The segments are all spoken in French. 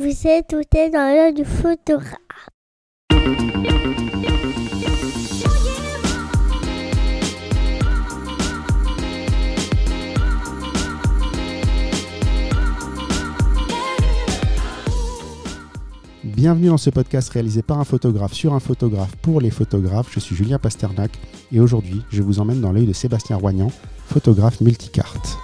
Vous êtes tout dans l'œil du photographe. Bienvenue dans ce podcast réalisé par un photographe sur un photographe pour les photographes. Je suis Julien Pasternak et aujourd'hui, je vous emmène dans l'œil de Sébastien Roignan, photographe multicarte.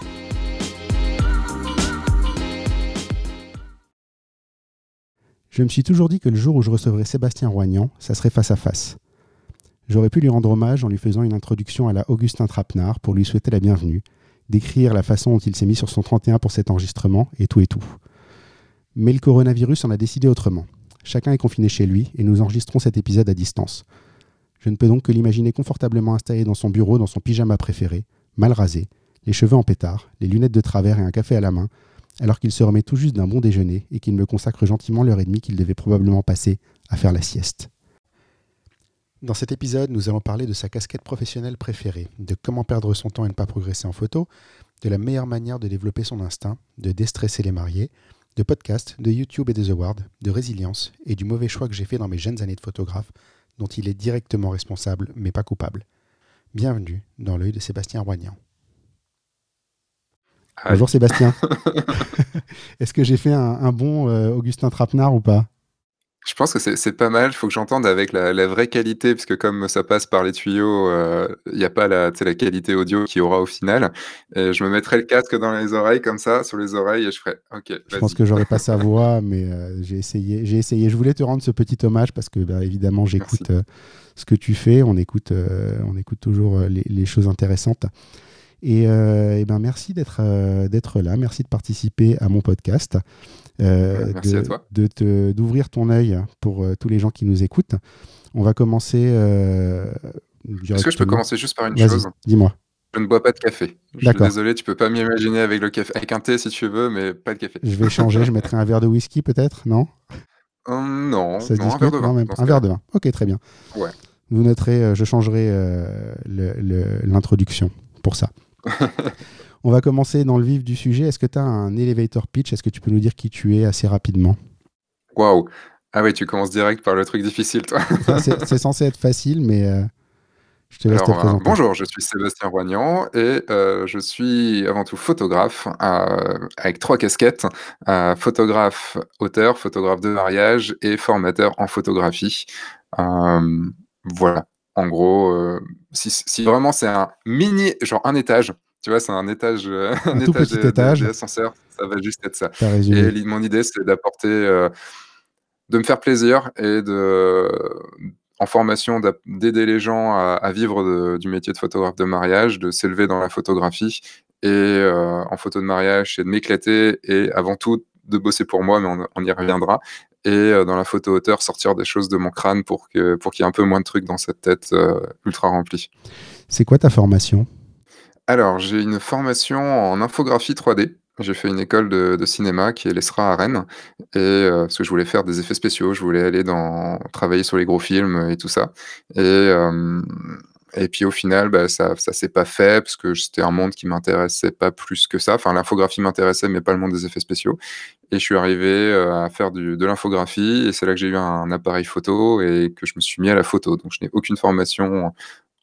Je me suis toujours dit que le jour où je recevrais Sébastien Roignan, ça serait face à face. J'aurais pu lui rendre hommage en lui faisant une introduction à la Augustin Trapenard pour lui souhaiter la bienvenue, décrire la façon dont il s'est mis sur son 31 pour cet enregistrement et tout et tout. Mais le coronavirus en a décidé autrement. Chacun est confiné chez lui et nous enregistrons cet épisode à distance. Je ne peux donc que l'imaginer confortablement installé dans son bureau dans son pyjama préféré, mal rasé, les cheveux en pétard, les lunettes de travers et un café à la main, alors qu'il se remet tout juste d'un bon déjeuner et qu'il me consacre gentiment l'heure et demie qu'il devait probablement passer à faire la sieste. Dans cet épisode, nous allons parler de sa casquette professionnelle préférée, de comment perdre son temps et ne pas progresser en photo, de la meilleure manière de développer son instinct, de déstresser les mariés, de podcasts, de YouTube et des awards, de résilience et du mauvais choix que j'ai fait dans mes jeunes années de photographe, dont il est directement responsable mais pas coupable. Bienvenue dans l'œil de Sébastien Roignan. Bonjour Sébastien. Est-ce que j'ai fait un, bon euh, Augustin Trapenard ou pas? Je pense que c'est pas mal. Il faut que j'entende avec la, vraie qualité, parce que comme ça passe par les tuyaux, euh, il n'y a pas la, la qualité audio qu'il y aura au final. Et je me mettrai le casque dans les oreilles, comme ça, sur les oreilles, et je ferai OK. Je pense que j'aurais pas sa voix, mais euh, j'ai essayé. J'ai essayé. Je voulais te rendre ce petit hommage parce que, bah, évidemment, j'écoute ce que tu fais. On écoute, on écoute toujours les choses intéressantes. Et, euh, ben merci d'être euh, d'être là, merci de participer à mon podcast, euh, merci de, à toi. de d'ouvrir ton œil pour tous les gens qui nous écoutent. On va commencer. Est-ce que je peux commencer juste par une chose? Dis-moi. Je ne bois pas de café. Je suis désolé, tu peux pas m'imaginer avec le café, avec un thé si tu veux, mais pas de café. Je vais changer, je mettrai un verre de whisky peut-être, non? Hum, Non, Ça non un verre de vin. un verre de vin. Ok, très bien. Ouais. Vous noterez, je changerai l'introduction pour ça. On va commencer dans le vif du sujet. Est-ce que tu as un elevator pitch? Est-ce que tu peux nous dire qui tu es assez rapidement? Waouh Ah oui, tu commences direct par le truc difficile, toi. c'est censé être facile, mais euh, je te laisse te présenter. bonjour, je suis Sébastien Roignan et euh, je suis avant tout photographe euh, avec trois casquettes photographe auteur, photographe de mariage et formateur en photographie. voilà en gros, euh, si, vraiment c'est un mini, genre un étage, tu vois, c'est un étage, euh, un, étage, petit étage. ça va juste être ça. Et mon idée, c'est d'apporter, euh, de me faire plaisir et de, en formation, d'aider les gens à, vivre du métier de photographe de mariage, de s'élever dans la photographie et en photo de mariage, c'est de m'éclater et avant tout de bosser pour moi, mais on, on y reviendra, et euh, dans la photo auteur sortir des choses de mon crâne pour qu'il pour qu'il y ait un peu moins de trucs dans cette tête euh, ultra remplie. C'est quoi ta formation? Alors, j'ai une formation en infographie 3D. J'ai fait une école de, cinéma qui est l'ESRA à Rennes, et euh, parce que je voulais faire des effets spéciaux, je voulais aller dans travailler sur les gros films et tout ça. Et, et puis au final, bah, ça ne s'est pas fait parce que c'était un monde qui m'intéressait pas plus que ça. Enfin, l'infographie m'intéressait, mais pas le monde des effets spéciaux. Et je suis arrivé euh, à faire du, de l'infographie et c'est là que j'ai eu un appareil photo et que je me suis mis à la photo. Donc je n'ai aucune formation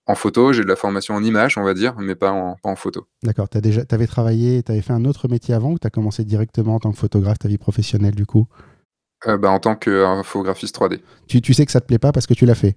en photo, j'ai de la formation en image, on va dire, mais pas en, pas en photo. D'accord. Tu avais travaillé, tu avais fait un autre métier avant ou tu as commencé directement en tant que photographe, ta vie professionnelle du coup? Euh, bah, En tant qu'infographiste 3D. Tu, tu sais que ça te plaît pas parce que tu l'as fait?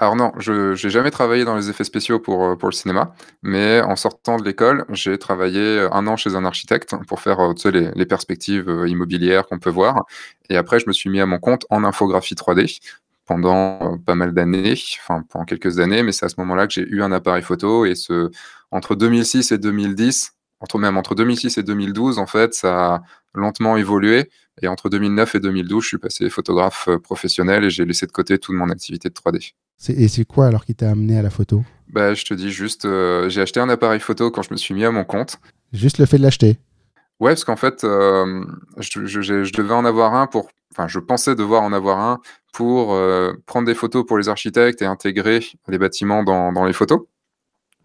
Alors non, je n'ai jamais travaillé dans les effets spéciaux pour, euh, pour le cinéma, mais en sortant de l'école, j'ai travaillé euh, un an chez un architecte pour faire euh, les, les, perspectives immobilières qu'on peut voir. Et après, je me suis mis à mon compte en infographie 3D pendant pas mal d'années, enfin pendant quelques années, mais c'est à ce moment-là que j'ai eu un appareil photo. Et ce, entre 2006 et 2010, entre, même entre 2006 et 2012, en fait, ça a lentement évolué. Et entre 2009 et 2012, je suis passé photographe professionnel et j'ai laissé de côté toute mon activité de 3D. Et c'est quoi alors qui t'a amené à la photo? Bah, Je te dis juste, euh, j'ai acheté un appareil photo quand je me suis mis à mon compte. Juste le fait de l'acheter? Ouais, parce qu'en fait, euh, je, je, devais en avoir un pour. Enfin, je pensais devoir en avoir un pour euh, prendre des photos pour les architectes et intégrer les bâtiments dans, dans les photos.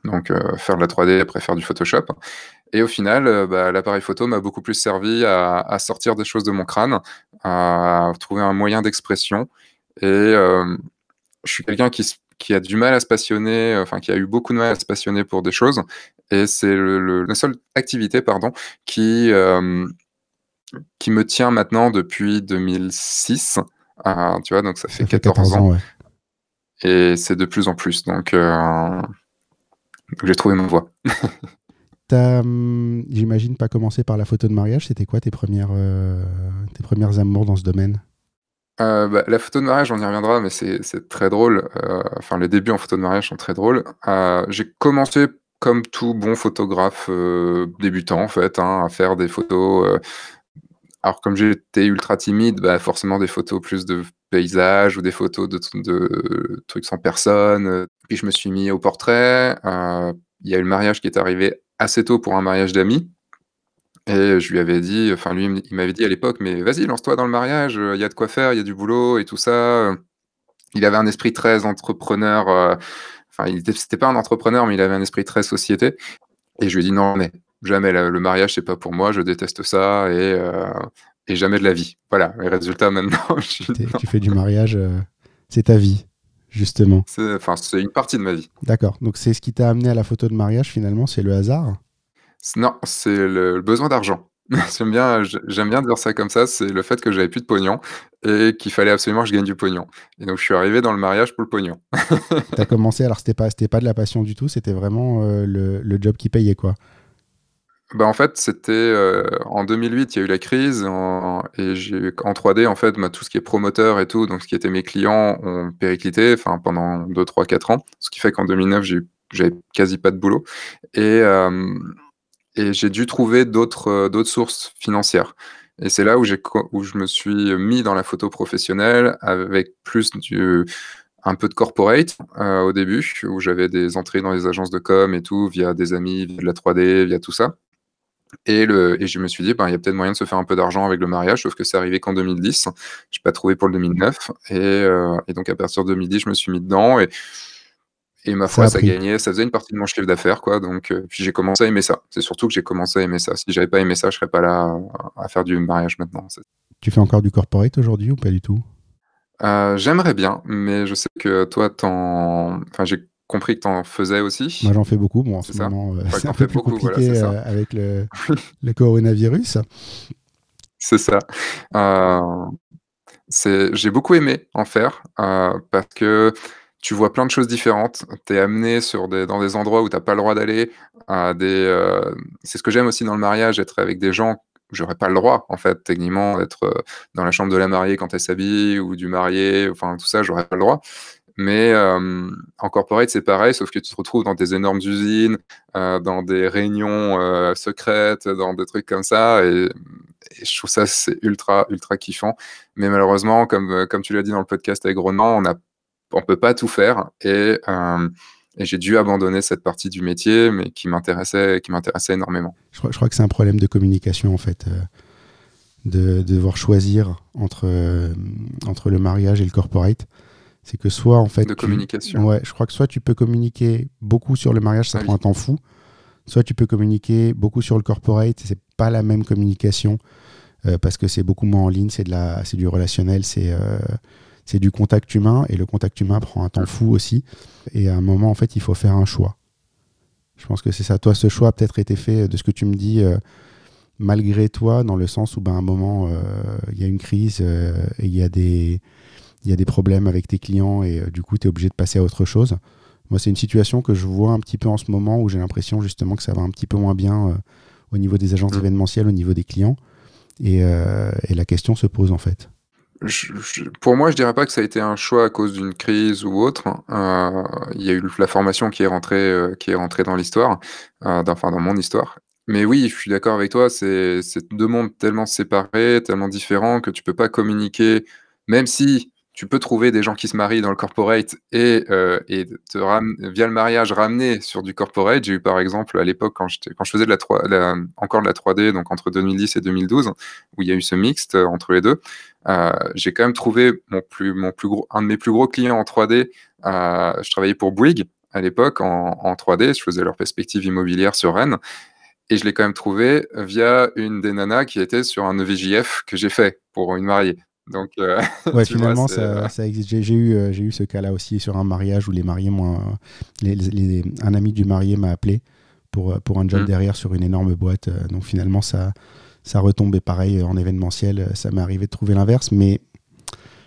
Donc, faire de la 3D après faire du Photoshop. Et au final, bah, l'appareil photo m'a beaucoup plus servi à, sortir des choses de mon crâne, à trouver un moyen d'expression. Et je suis quelqu'un qui, qui, a du mal à se passionner, enfin qui a eu beaucoup de mal à se passionner pour des choses. Et c'est la seule activité, pardon, qui qui me tient maintenant depuis 2006. tu vois, donc ça fait, 14, ans. Et c'est de plus en plus. Donc, euh, j'ai trouvé ma voie. Hum, j'imagine, pas commencé par la photo de mariage. C'était quoi tes premières, euh, tes premières amours dans ce domaine? Euh, bah, la photo de mariage, on y reviendra, mais c'est, très drôle. enfin, les débuts en photo de mariage sont très drôles. j'ai commencé comme tout bon photographe débutant, en fait, hein, à faire des photos alors, comme j'étais ultra timide, bah, forcément des photos plus de paysages ou des photos de, trucs sans personne. Puis je me suis mis au portrait. Euh, il y a eu le mariage qui est arrivé assez tôt pour un mariage d'amis. Et je lui avais dit, enfin lui, il m'avait dit à l'époque, mais vas-y, lance-toi dans le mariage, il y a de quoi faire, il y a du boulot et tout ça. Il avait un esprit très entrepreneur. Euh, enfin, il n'était pas un entrepreneur, mais il avait un esprit très société. Et je lui ai dit, non, mais jamais le mariage c'est pas pour moi, je déteste ça et, euh, et jamais de la vie. Voilà, les résultats maintenant. Tu fais du mariage, euh, c'est ta vie, justement. Enfin, c'est une partie de ma vie. D'accord. Donc c'est ce qui t'a amené à la photo de mariage finalement, c'est le hasard Non, c'est le, besoin d'argent. J'aime bien, j'aime bien dire ça comme ça, c'est le fait que j'avais plus de pognon et qu'il fallait absolument que je gagne du pognon. Et donc je suis arrivé dans le mariage pour le pognon. tu as commencé, alors c'était pas, pas de la passion du tout, c'était vraiment euh, le, le job qui payait quoi. Bah, en fait, c'était, euh, en 2008, il y a eu la crise en et j'ai en 3D, en fait, bah, tout ce qui est promoteur et tout, donc ce qui était mes clients ont périclité, enfin, pendant 2, 3, 4 ans. Ce qui fait qu'en 2009, j'ai j'avais quasi pas de boulot et et j'ai dû trouver d'autres, d'autres sources financières et c'est là où je me suis mis dans la photo professionnelle avec plus du un peu de corporate euh, au début, où j'avais des entrées dans les agences de com et tout, via des amis, via de la 3D, via tout ça. Et, je me suis dit, ben, il y a peut-être moyen de se faire un peu d'argent avec le mariage, sauf que c'est arrivé qu'en 2010. Je n'ai pas trouvé pour le 2009. Et, euh, et, donc, à partir de 2010, je me suis mis dedans. Et ma foi, ça, gagnait. Ça faisait une partie de mon chiffre d'affaires. quoi. Donc, euh, puis j'ai commencé à aimer ça. C'est surtout que j'ai commencé à aimer ça. Si j'avais pas aimé ça, je serais pas là à faire du mariage maintenant. Tu fais encore du corporate aujourd'hui ou pas du tout? Euh, J'aimerais bien, mais je sais que toi, enfin, j'ai compris que tu en faisais aussi. Moi, j'en fais beaucoup. Bon, en ce moment, euh, c'est un peu plus compliqué euh, avec le, le, coronavirus. C'est ça. Euh, j'ai beaucoup aimé en faire parce que tu vois plein de choses différentes. Tu es amené sur des, dans des endroits où tu n'as pas le droit d'aller. c'est ce que j'aime aussi dans le mariage, être avec des gens j'aurais pas le droit, en fait, techniquement, d'être dans la chambre de la mariée quand elle s'habille ou du marié, enfin tout ça, j'aurais pas le droit. Mais euh, en corporate, c'est pareil, sauf que tu te retrouves dans des énormes usines, euh, dans des réunions euh, secrètes, dans des trucs comme ça. Et, je trouve ça, c'est ultra, ultra kiffant. Mais malheureusement, comme, comme tu l'as dit dans le podcast avec Ronan, on ne on peut pas tout faire. Et, et j'ai dû abandonner cette partie du métier, mais qui m'intéressait, qui m'intéressait énormément. Je crois, je crois que c'est un problème de communication, en fait. De, de, devoir choisir entre, entre le mariage et le corporate c'est que soit en fait. De communication. Ouais, je crois que soit tu peux communiquer beaucoup sur le mariage, ça prend un temps fou. Soit tu peux communiquer beaucoup sur le corporate, c'est pas la même communication euh, parce que c'est beaucoup moins en ligne, c'est de la, c'est du relationnel, c'est euh, c'est du contact humain et le contact humain prend un temps fou aussi. Et à un moment, en fait, il faut faire un choix. Je pense que c'est ça. Toi, ce choix a peut-être été fait de ce que tu me dis. Euh, malgré toi, dans le sens où ben, à un moment, il y a une crise et il y a des, y a des problèmes avec tes clients et euh, du coup, tu es obligé de passer à autre chose. Moi, c'est une situation que je vois un petit peu en ce moment où j'ai l'impression justement que ça va un petit peu moins bien euh, au niveau des agences mmh. événementielles, au niveau des clients. Euh, et, la question se pose en fait. Pour moi, je dirais pas que ça a été un choix à cause d'une crise ou autre. Il y a eu la formation qui est rentrée, qui est rentrée dans l'histoire, enfin dans mon histoire. Mais oui, je suis d'accord avec toi. C'est deux mondes tellement séparés, tellement différents que tu peux pas communiquer, même si tu peux trouver des gens qui se marient dans le corporate et, euh, et te via le mariage ramener sur du corporate. J'ai eu par exemple à l'époque quand, quand je faisais de la, 3, encore de la 3D, donc entre 2010 et 2012, où il y a eu ce mixte euh, entre les deux, euh, j'ai quand même trouvé mon plus, mon plus gros, un de mes plus gros clients en 3D. je travaillais pour Bouygues à l'époque en, en 3D, je faisais leur perspective immobilière sur Rennes. et je l'ai quand même trouvé via une des nanas qui était sur un EVJF que j'ai fait pour une mariée. Donc, euh, ouais, tu vois, finalement, ça, euh, ça existe. J'ai, eu, euh, j'ai eu ce cas-là aussi sur un mariage où les mariés, moi, les- les- un ami du marié m'a appelé pour, pour un job Mm. derrière sur une énorme boîte. Donc finalement, ça, ça retombait pareil en événementiel. Ça m'est arrivé de trouver l'inverse, mais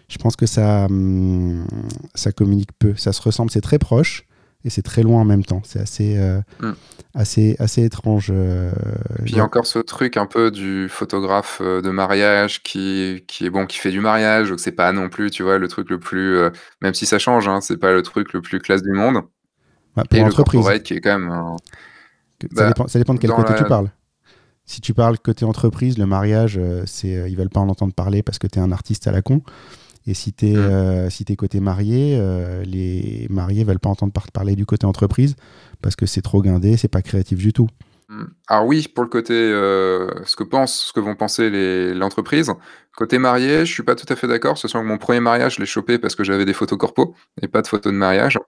je pense que ça, hum, ça communique peu. Ça se ressemble, c'est très proche et c'est très loin en même temps. C'est assez, euh, Mm. assez, assez étrange. euh, Puis il y a encore ce truc un peu du photographe euh, de mariage qui, qui est bon, qui fait du mariage, donc c'est pas non plus, tu vois, le truc le plus, euh, même si ça change, hein, c'est pas le truc le plus classe du monde. bah, pour Et le corporate qui est quand même un- ça, Bah, dépend, ça dépend de quel côté la- tu parles. Si tu parles côté entreprise, le mariage, euh, c'est, euh, ils veulent pas en entendre parler parce que tu es un artiste à la con. Et si tu es, Mm. si t'es côté marié, euh, les mariés veulent pas entendre par- parler du côté entreprise parce que c'est trop guindé, c'est pas créatif du tout. Mm. Alors oui, pour le côté, euh, ce que pense, ce que vont penser les- l'entreprise. Côté marié, je suis pas tout à fait d'accord. Ce sont que mon premier mariage, je l'ai chopé parce que j'avais des photos corpo et pas de photos de mariage.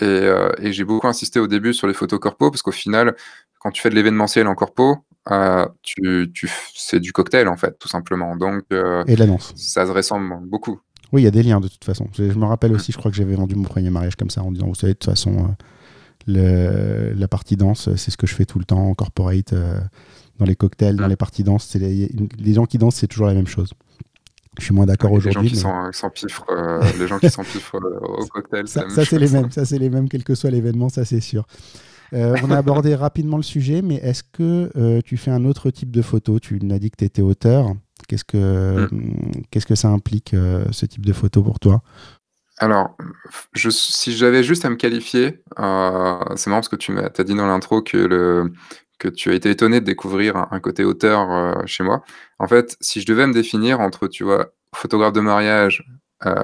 Et, euh, et j'ai beaucoup insisté au début sur les photos corpo parce qu'au final, quand tu fais de l'événementiel en corpo, euh, tu, c'est du cocktail en fait, tout simplement. Donc euh, Et de la danse. ça se ressemble beaucoup. Oui, il y a des liens de toute façon. Je, je me rappelle aussi, je crois que j'avais vendu mon premier mariage comme ça en disant, vous savez, de toute façon, euh, le- la partie danse, c'est ce que je fais tout le temps en corporate, euh, dans les cocktails, dans les parties danse. C'est les, les gens qui dansent, c'est toujours la même chose. Je suis moins d'accord les aujourd'hui. s'empiffrent, euh, les gens qui s'empiffrent euh, au cocktail, Ça, ça, c'est les mêmes, ça c'est les mêmes, quel que soit l'événement, ça c'est sûr. Euh, on a abordé rapidement le sujet, mais est-ce que euh, tu fais un autre type de photo? Tu m'as dit que tu étais auteur. Qu'est-ce que, Mm. qu'est-ce que ça implique, euh, ce type de photo pour toi? Alors, je, si j'avais juste à me qualifier, euh, c'est marrant parce que tu m'as as dit dans l'intro que, le, que tu as été étonné de découvrir un, côté auteur euh, chez moi. En fait, si je devais me définir entre, tu vois, photographe de mariage, euh,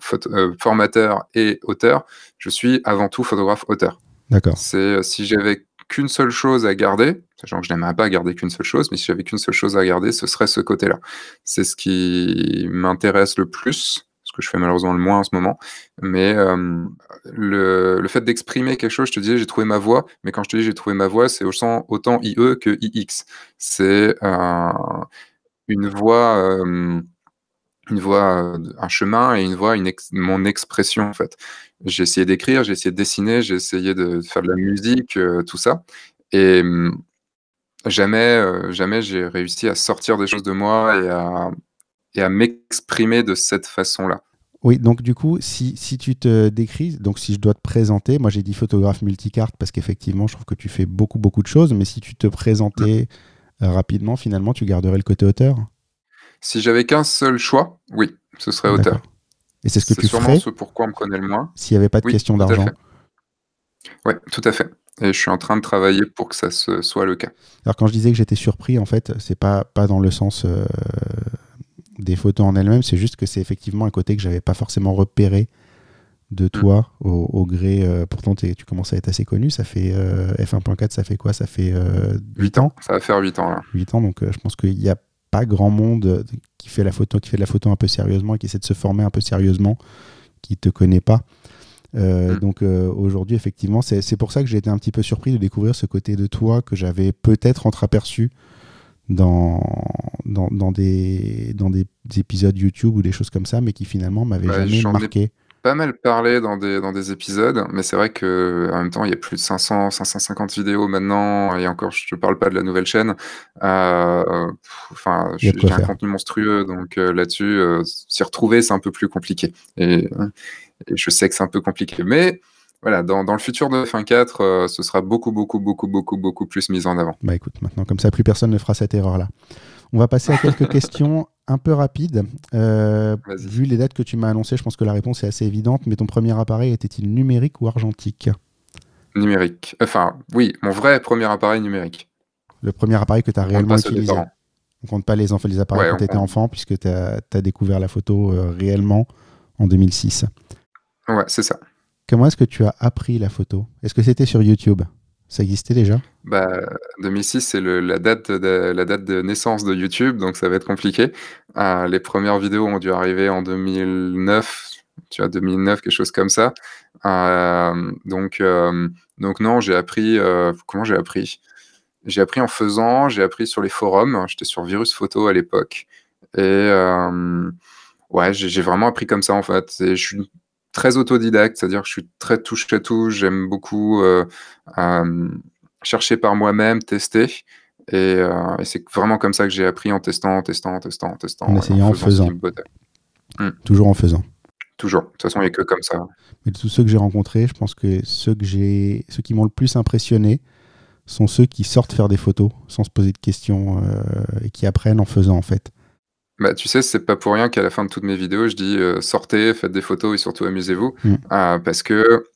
photo- euh, formateur et auteur, je suis avant tout photographe-auteur. D'accord. C'est si j'avais qu'une seule chose à garder, sachant que je n'aimerais pas garder qu'une seule chose, mais si j'avais qu'une seule chose à garder, ce serait ce côté-là. C'est ce qui m'intéresse le plus, ce que je fais malheureusement le moins en ce moment. Mais euh, le, fait d'exprimer quelque chose, je te disais, j'ai trouvé ma voix, mais quand je te dis j'ai trouvé ma voix, c'est autant, autant IE que IX. C'est euh, une voix. euh, une voix, euh, un chemin et une voix, une mon expression en fait. J'ai essayé d'écrire, j'ai essayé de dessiner, j'ai essayé de faire de la musique, euh, tout ça. Et hum, jamais, euh, jamais j'ai réussi à sortir des choses de moi et à, et à m'exprimer de cette façon-là. Oui, donc du coup, si, si tu te décris, donc si je dois te présenter, moi j'ai dit photographe multicarte parce qu'effectivement, je trouve que tu fais beaucoup, beaucoup de choses, mais si tu te présentais euh, rapidement, finalement, tu garderais le côté auteur? Si j'avais qu'un seul choix, oui, ce serait auteur. Et c'est ce que C'est tu sûrement ferais ce pourquoi on me connaît le moins. s'il n'y avait pas de Oui, question d'argent. Oui, tout à fait. Et je suis en train de travailler pour que ça se, soit le cas. Alors quand je disais que j'étais surpris, en fait, c'est pas pas dans le sens euh, des photos en elles-mêmes, c'est juste que c'est effectivement un côté que j'avais pas forcément repéré de toi au, au gré. euh, pourtant, tu commences à être assez connu. Ça fait euh, F1.4, ça fait quoi? Ça fait euh, 8 ans. Ça va faire 8 ans là. 8 ans, donc je pense qu'il n'y a pas grand monde qui fait la photo, qui fait de la photo un peu sérieusement, qui essaie de se former un peu sérieusement, qui te connaît pas. Euh, Mm. Donc euh, aujourd'hui, effectivement, c'est pour ça que j'ai été un petit peu surpris de découvrir ce côté de toi que j'avais peut-être entreaperçu dans, dans, dans des, dans des épisodes YouTube ou des choses comme ça, mais qui finalement m'avaient Ouais, jamais ai marqué. Pas mal parlé dans des, dans des épisodes, mais c'est vrai que en même temps, il y a plus de 500, 550 vidéos maintenant, et encore, je te parle pas de la nouvelle chaîne. Euh, Enfin, j'ai un contenu monstrueux, donc euh, là-dessus, euh, s'y retrouver, c'est un peu plus compliqué. Et, et je sais que c'est un peu compliqué, mais voilà, dans, dans le futur de F1 4, euh, ce sera beaucoup, beaucoup, beaucoup, beaucoup, beaucoup plus mis en avant. Bah écoute, maintenant, comme ça, plus personne ne fera cette erreur-là. On va passer à quelques questions un peu rapides. Euh, vu les dates que tu m'as annoncées, je pense que la réponse est assez évidente, mais ton premier appareil était-il numérique ou argentique? Numérique. Enfin, oui, mon vrai premier appareil numérique. Le premier appareil que tu as On réellement utilisé. On compte pas les, enfants, les appareils Ouais, quand tu étais compte. enfant, puisque tu as, découvert la photo euh, réellement en 2006. Ouais, c'est ça. Comment est-ce que tu as appris la photo? Est-ce que c'était sur YouTube? Ça existait déjà Bah, 2006, c'est la date de, la date de naissance de YouTube, donc ça va être compliqué. Euh, les premières vidéos ont dû arriver en 2009, tu vois, 2009, quelque chose comme ça. Euh, donc, euh, donc non, j'ai appris. comment j'ai appris? j'ai appris en faisant, j'ai appris sur les forums. J'étais sur Virus Photo à l'époque. Et ouais, j'ai vraiment appris comme ça en fait. Je suis très autodidacte, c'est-à-dire que je suis très touche à tout. J'aime beaucoup euh, euh, chercher par moi-même, tester. Et, c'est vraiment comme ça que j'ai appris en testant, en testant, en testant, en testant. En essayant, en faisant. Hmm. Toujours en faisant. Toujours. De toute façon, il n'y a que comme ça. Mais de tous ceux que j'ai rencontrés, je pense que ceux, que j'ai, ceux qui m'ont le plus impressionné sont ceux qui sortent faire des photos sans se poser de questions et qui apprennent en faisant en fait. Bah, tu sais, c'est pas pour rien qu'à la fin de toutes mes vidéos, je dis euh, sortez, faites des photos et surtout amusez-vous. Mm. Euh, parce que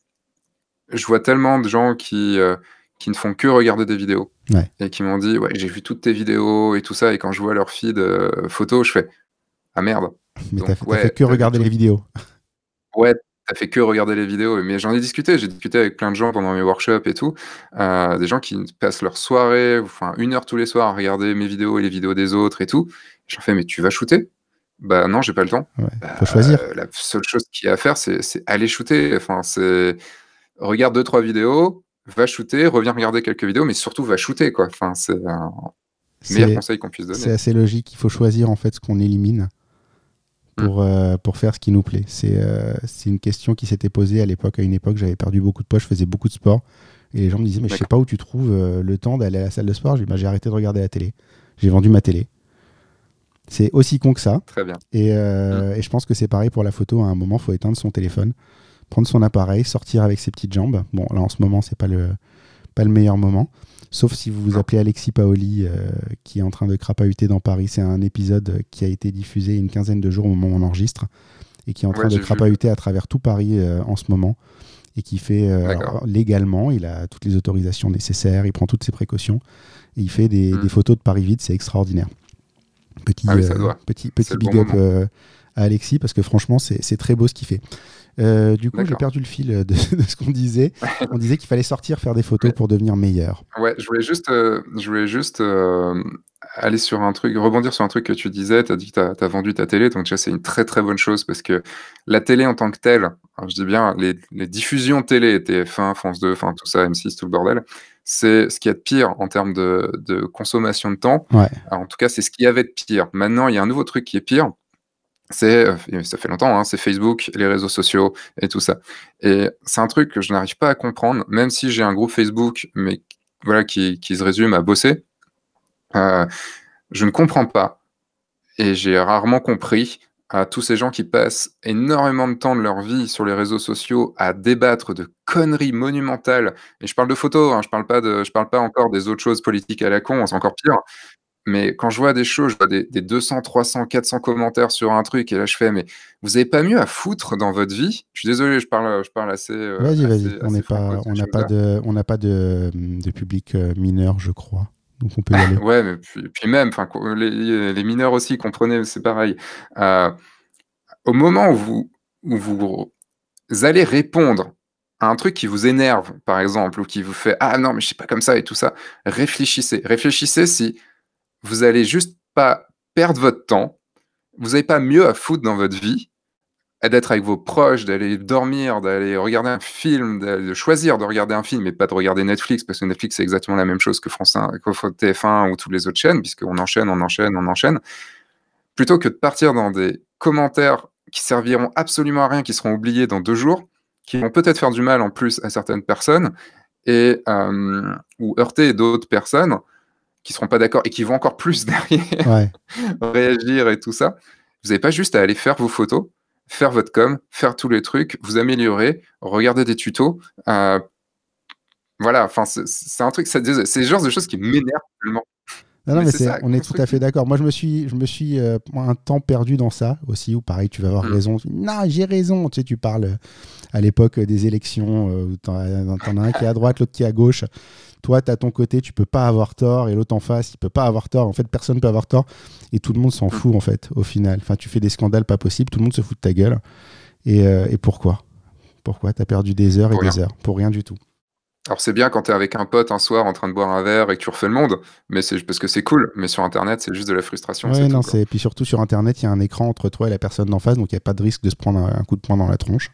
je vois tellement de gens qui, euh, qui ne font que regarder des vidéos et qui m'ont dit Ouais, j'ai vu toutes tes vidéos et tout ça. Et quand je vois leur feed photos, je fais Ah merde. Mais t'as fait, que regarder les vidéos. Ouais, t'as fait que regarder les vidéos. Mais j'en ai discuté. J'ai discuté avec plein de gens pendant mes workshops et tout. des gens qui passent leur soirée, enfin une heure tous les soirs à regarder mes vidéos et les vidéos des autres et tout. J'en fais, mais tu vas shooter? Bah non, j'ai pas le temps. Bah, faut choisir. la seule chose qu'il y a à faire, c'est aller shooter. Enfin, c'est regarde deux trois vidéos, va shooter, reviens regarder quelques vidéos, mais surtout va shooter quoi. Enfin, c'est un meilleur conseil qu'on puisse donner. C'est assez logique. Il faut choisir en fait ce qu'on élimine pour, hmm. euh, pour faire ce qui nous plaît. Euh, c'est une question qui s'était posée à l'époque. À une époque, j'avais perdu beaucoup de poids, je faisais beaucoup de sport. Et les gens me disaient, mais je sais pas où tu trouves euh, le temps d'aller à la salle de sport? J'ai bah, arrêté de regarder la télé. J'ai vendu ma télé. C'est aussi con que ça. Très bien. Euh, mm. Et, je pense que c'est pareil pour la photo. À un moment, il faut éteindre son téléphone, prendre son appareil, sortir avec ses petites jambes. Bon, là, en ce moment, c'est pas le, pas le meilleur moment. Sauf si vous vous appelez Alexis Paoli, euh, qui est en train de crapahuter dans Paris. C'est un épisode qui a été diffusé une quinzaine de jours au moment où on enregistre et qui est en train de crapahuter à travers tout Paris euh, en ce moment et qui fait légalement, il a toutes les autorisations nécessaires, il prend toutes ses précautions et il fait des, des photos de Paris vide, c'est extraordinaire. Petit, ah euh, petit, petit big up euh, à Alexis parce que franchement, c'est très beau ce qu'il fait. Euh, du coup, j'ai perdu le fil de, ce qu'on disait. On disait qu'il fallait sortir, faire des photos pour devenir meilleur. Ouais, je voulais juste, je voulais juste aller sur un truc, rebondir sur un truc que tu disais. Tu as dit que tu as, vendu ta télé, donc déjà, c'est une très très bonne chose parce que la télé en tant que telle, je dis bien, les, les diffusions télé, TF1, France 2, enfin tout ça, M6, tout le bordel, c'est ce qu'il y a de pire en termes de, consommation de temps. en tout cas, c'est ce qu'il y avait de pire. Maintenant, il y a un nouveau truc qui est pire. C'est, euh, ça fait longtemps, hein, c'est Facebook, les réseaux sociaux et tout ça. Et c'est un truc que je n'arrive pas à comprendre, même si j'ai un groupe Facebook, mais voilà, qui, se résume à bosser. Euh, je ne comprends pas, et j'ai rarement compris à tous ces gens qui passent énormément de temps de leur vie sur les réseaux sociaux à débattre de conneries monumentales. Et je parle de photos, hein, je parle pas de, je parle pas encore des autres choses politiques à la con, c'est encore pire. Mais quand je vois des choses, je vois des, 200, 300, 400 commentaires sur un truc, et là je fais, mais vous avez pas mieux à foutre dans votre vie? Je suis désolé, je parle, je parle assez. Euh, vas-y, vas-y. On n'a pas, on n'a pas de, on n'a pas de, de public euh, mineur, je crois. Donc ouais, mais puis, même, les, les, mineurs aussi, comprenez, c'est pareil. Euh, au moment où vous, où vous allez répondre à un truc qui vous énerve, par exemple, ou qui vous fait Ah non, mais je sais pas comme ça et tout ça, réfléchissez. Réfléchissez si vous allez juste pas perdre votre temps, vous n'avez pas mieux à foutre dans votre vie d'être avec vos proches, d'aller dormir, d'aller regarder un film, de choisir de regarder un film et pas de regarder Netflix, parce que Netflix c'est exactement la même chose que France 1, que TF1 ou toutes les autres chaînes, puisqu'on enchaîne, on enchaîne, on enchaîne, plutôt que de partir dans des commentaires qui serviront absolument à rien, qui seront oubliés dans deux jours, qui vont peut-être faire du mal en plus à certaines personnes, et, euh, ou heurter d'autres personnes qui seront pas d'accord et qui vont encore plus derrière réagir et tout ça. Vous n'avez pas juste à aller faire vos photos, faire votre com, faire tous les trucs, vous améliorer, regarder des tutos. Euh, voilà, enfin, c'est un truc, c'est le genre de choses qui m'énervent tellement. Non, non, mais, on est tout à fait d'accord. Moi, je me suis, je me suis euh, un temps perdu dans ça aussi, où pareil, tu vas avoir mm. raison. Non, j'ai raison. Tu sais, tu parles euh, à l'époque des élections, où tu en, as un qui est à droite, l'autre qui est à gauche. Toi, tu as ton côté, tu peux pas avoir tort, et l'autre en face, il peut pas avoir tort. En fait, personne peut avoir tort, et tout le monde s'en mm. fout, en fait, au final. Enfin, tu fais des scandales pas possibles, tout le monde se fout de ta gueule. Et, euh, et pourquoi? Pourquoi? Tu as perdu des heures et des heures Pour rien du tout. Alors c'est bien quand tu es avec un pote un soir en train de boire un verre et que tu refais le monde, mais c'est parce que c'est cool. Mais sur Internet, c'est juste de la frustration. Oui, non, c'est puis surtout sur Internet, il y a un écran entre toi et la personne d'en face, donc il n'y a pas de risque de se prendre un, coup de poing dans la tronche.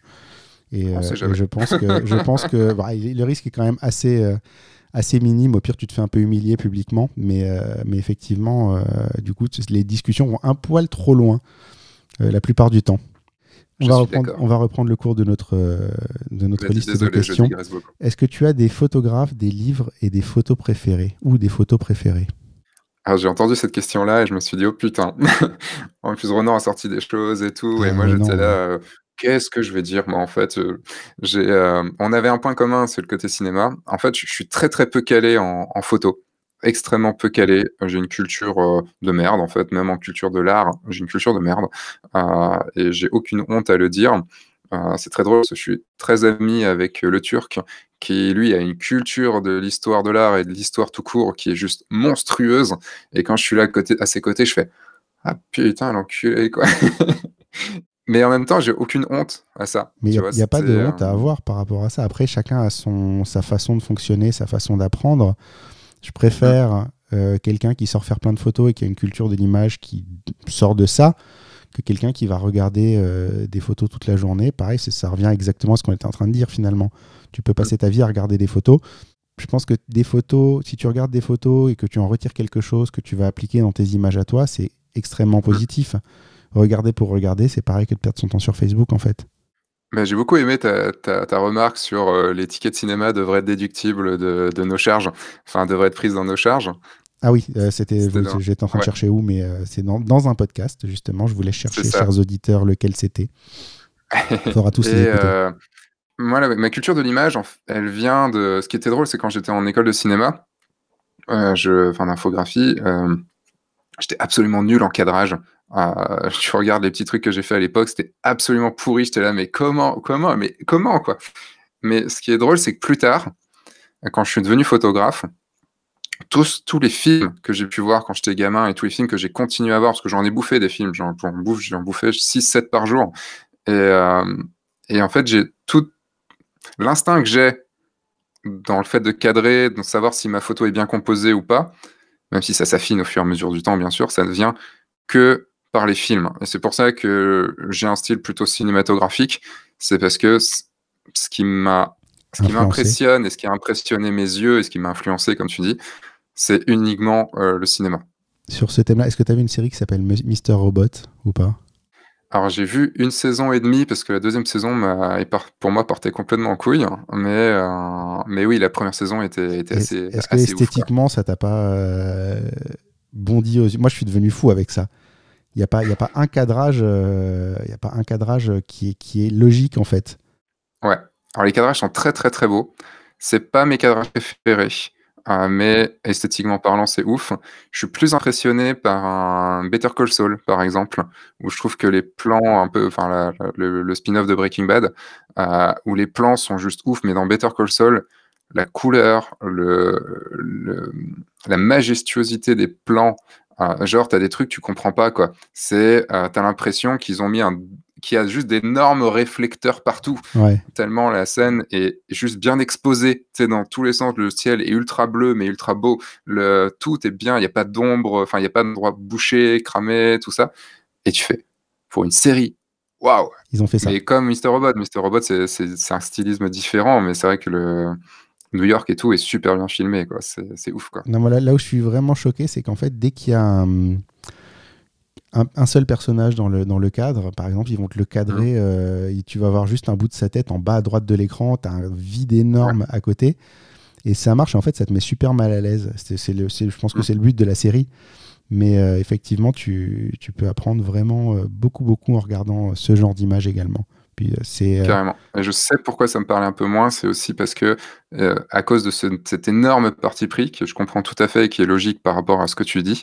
Et, euh, je pense que, je pense que bah, le risque est quand même assez, euh, assez minime. Au pire, tu te fais un peu humilier publiquement. Mais, mais effectivement, du coup, les discussions vont un poil trop loin la plupart du temps. On va, reprendre, on va, reprendre, le cours de notre, de notre liste de questions. Est-ce que tu as des photographes, des livres et des photos préférées ou des photos préférées? Ah, j'ai entendu cette question-là et je me suis dit, oh putain. en plus, Renan a sorti des choses et tout. et ah, moi, j'étais là, euh, qu'est-ce que je vais dire? Moi, en fait, euh, euh, on avait un point commun, c'est le côté cinéma. En fait, je suis très, très peu calé en, photo. Extrêmement peu calé. J'ai une culture de merde, en fait, même en culture de l'art, j'ai une culture de merde. et j'ai aucune honte à le dire. c'est très drôle parce que je suis très ami avec le Turc qui lui a une culture de l'histoire de l'art et de l'histoire tout court qui est juste monstrueuse. Et quand je suis là à, côté, à ses côtés, je fais Ah putain, l'enculé, quoi. Mais en même temps, j'ai aucune honte à ça. Mais il n'y a, pas de honte à euh, avoir par rapport à ça. Après, chacun a son, sa façon de fonctionner, sa façon d'apprendre. Je préfère euh, quelqu'un qui sort faire plein de photos et qui a une culture de l'image qui sort de ça que quelqu'un qui va regarder euh, des photos toute la journée. Pareil, ça revient exactement à ce qu'on était en train de dire finalement. Tu peux passer ta vie à regarder des photos. Je pense que des photos, si tu regardes des photos et que tu en retires quelque chose que tu vas appliquer dans tes images à toi, c'est extrêmement positif. Regarder pour regarder, c'est pareil que de perdre son temps sur Facebook en fait. J'ai beaucoup aimé ta, ta, remarque sur euh, les tickets de cinéma devraient être déductibles de, de, nos charges, enfin devraient être prises dans nos charges. Ah oui, euh, c'était, j'étais en train de chercher où, mais euh, c'est dans, dans, un podcast justement. Je voulais chercher, chers auditeurs, lequel c'était. Il faudra tous les écouter. Moi, ma culture de l'image, elle vient de. Ce qui était drôle, c'est quand j'étais en école de cinéma, euh, je... enfin d'infographie, euh, j'étais absolument nul en cadrage. Euh, tu regardes les petits trucs que j'ai fait à l'époque, c'était absolument pourri. J'étais là, mais comment, comment, mais comment, quoi? Mais ce qui est drôle, c'est que plus tard, quand je suis devenu photographe, tous, tous les films que j'ai pu voir quand j'étais gamin et tous les films que j'ai continué à voir, parce que j'en ai bouffé des films, j'en bouffe, j'en bouffais 6-7 par jour. Et, et en fait, j'ai tout, l'instinct que j'ai dans le fait de cadrer, de savoir si ma photo est bien composée ou pas, même si ça s'affine au fur et à mesure du temps, bien sûr, ça ne vient que par les films. Et c'est pour ça que j'ai un style plutôt cinématographique. C'est parce que ce qui m'a, ce qui m'impressionne et ce qui a impressionné mes yeux et ce qui m'a influencé, comme tu dis, c'est uniquement euh, le cinéma. Sur ce thème-là, est-ce que tu as vu une série qui s'appelle Mister Robot ou pas? Alors j'ai vu une saison et demie parce que la deuxième saison pour moi portait complètement en couille, mais euh, mais oui, la première saison était était assez Est-ce que esthétiquement ça t'a pas euh, bondi aux yeux? Moi je suis devenu fou avec ça. Il n'y a pas un cadrage euh, a pas un cadrage qui est logique en fait. Ouais. Alors les cadrages sont très très très beaux. C'est pas mes cadrages préférés. Ah, mais esthétiquement parlant, c'est ouf. Je suis plus impressionné par Better Call Saul, par exemple, où je trouve que les plans un peu enfin le spin-off de Breaking Bad, euh, où les plans sont juste ouf, mais dans Better Call Saul, la couleur, le la majestuosité des plans, euh, genre tu as des trucs tu comprends pas quoi. C'est, euh, tu as l'impression qu'ils ont mis un qui a juste d'énormes réflecteurs partout. Tellement la scène est juste bien exposée, tu dans tous les sens. Le ciel est ultra bleu, mais ultra beau. Le, tout est bien, il n'y a pas d'ombre, enfin, il n'y a pas d'endroit bouché, cramé, tout ça. Et tu fais, pour une série, waouh! Ils ont fait ça. Mais comme Mr. Robot, Mr. Robot, c'est un stylisme différent, mais c'est vrai que le. New York et tout est super bien filmé, quoi. C'est ouf, quoi. Non, là, là où je suis vraiment choqué, c'est qu'en fait, dès qu'il y a un, un, seul personnage dans le, dans le cadre, par exemple, ils vont te le cadrer, mmh. euh, et tu vas avoir juste un bout de sa tête en bas à droite de l'écran, tu as un vide énorme à côté, et ça marche, en fait, ça te met super mal à l'aise. C'est, le, je pense que mmh. c'est le but de la série, mais euh, effectivement, tu, tu, peux apprendre vraiment euh, beaucoup, beaucoup en regardant ce genre d'image également. Puis, c'est, Carrément. Et je sais pourquoi ça me parlait un peu moins, c'est aussi parce que, à cause de cet énorme parti pris, que je comprends tout à fait et qui est logique par rapport à ce que tu dis,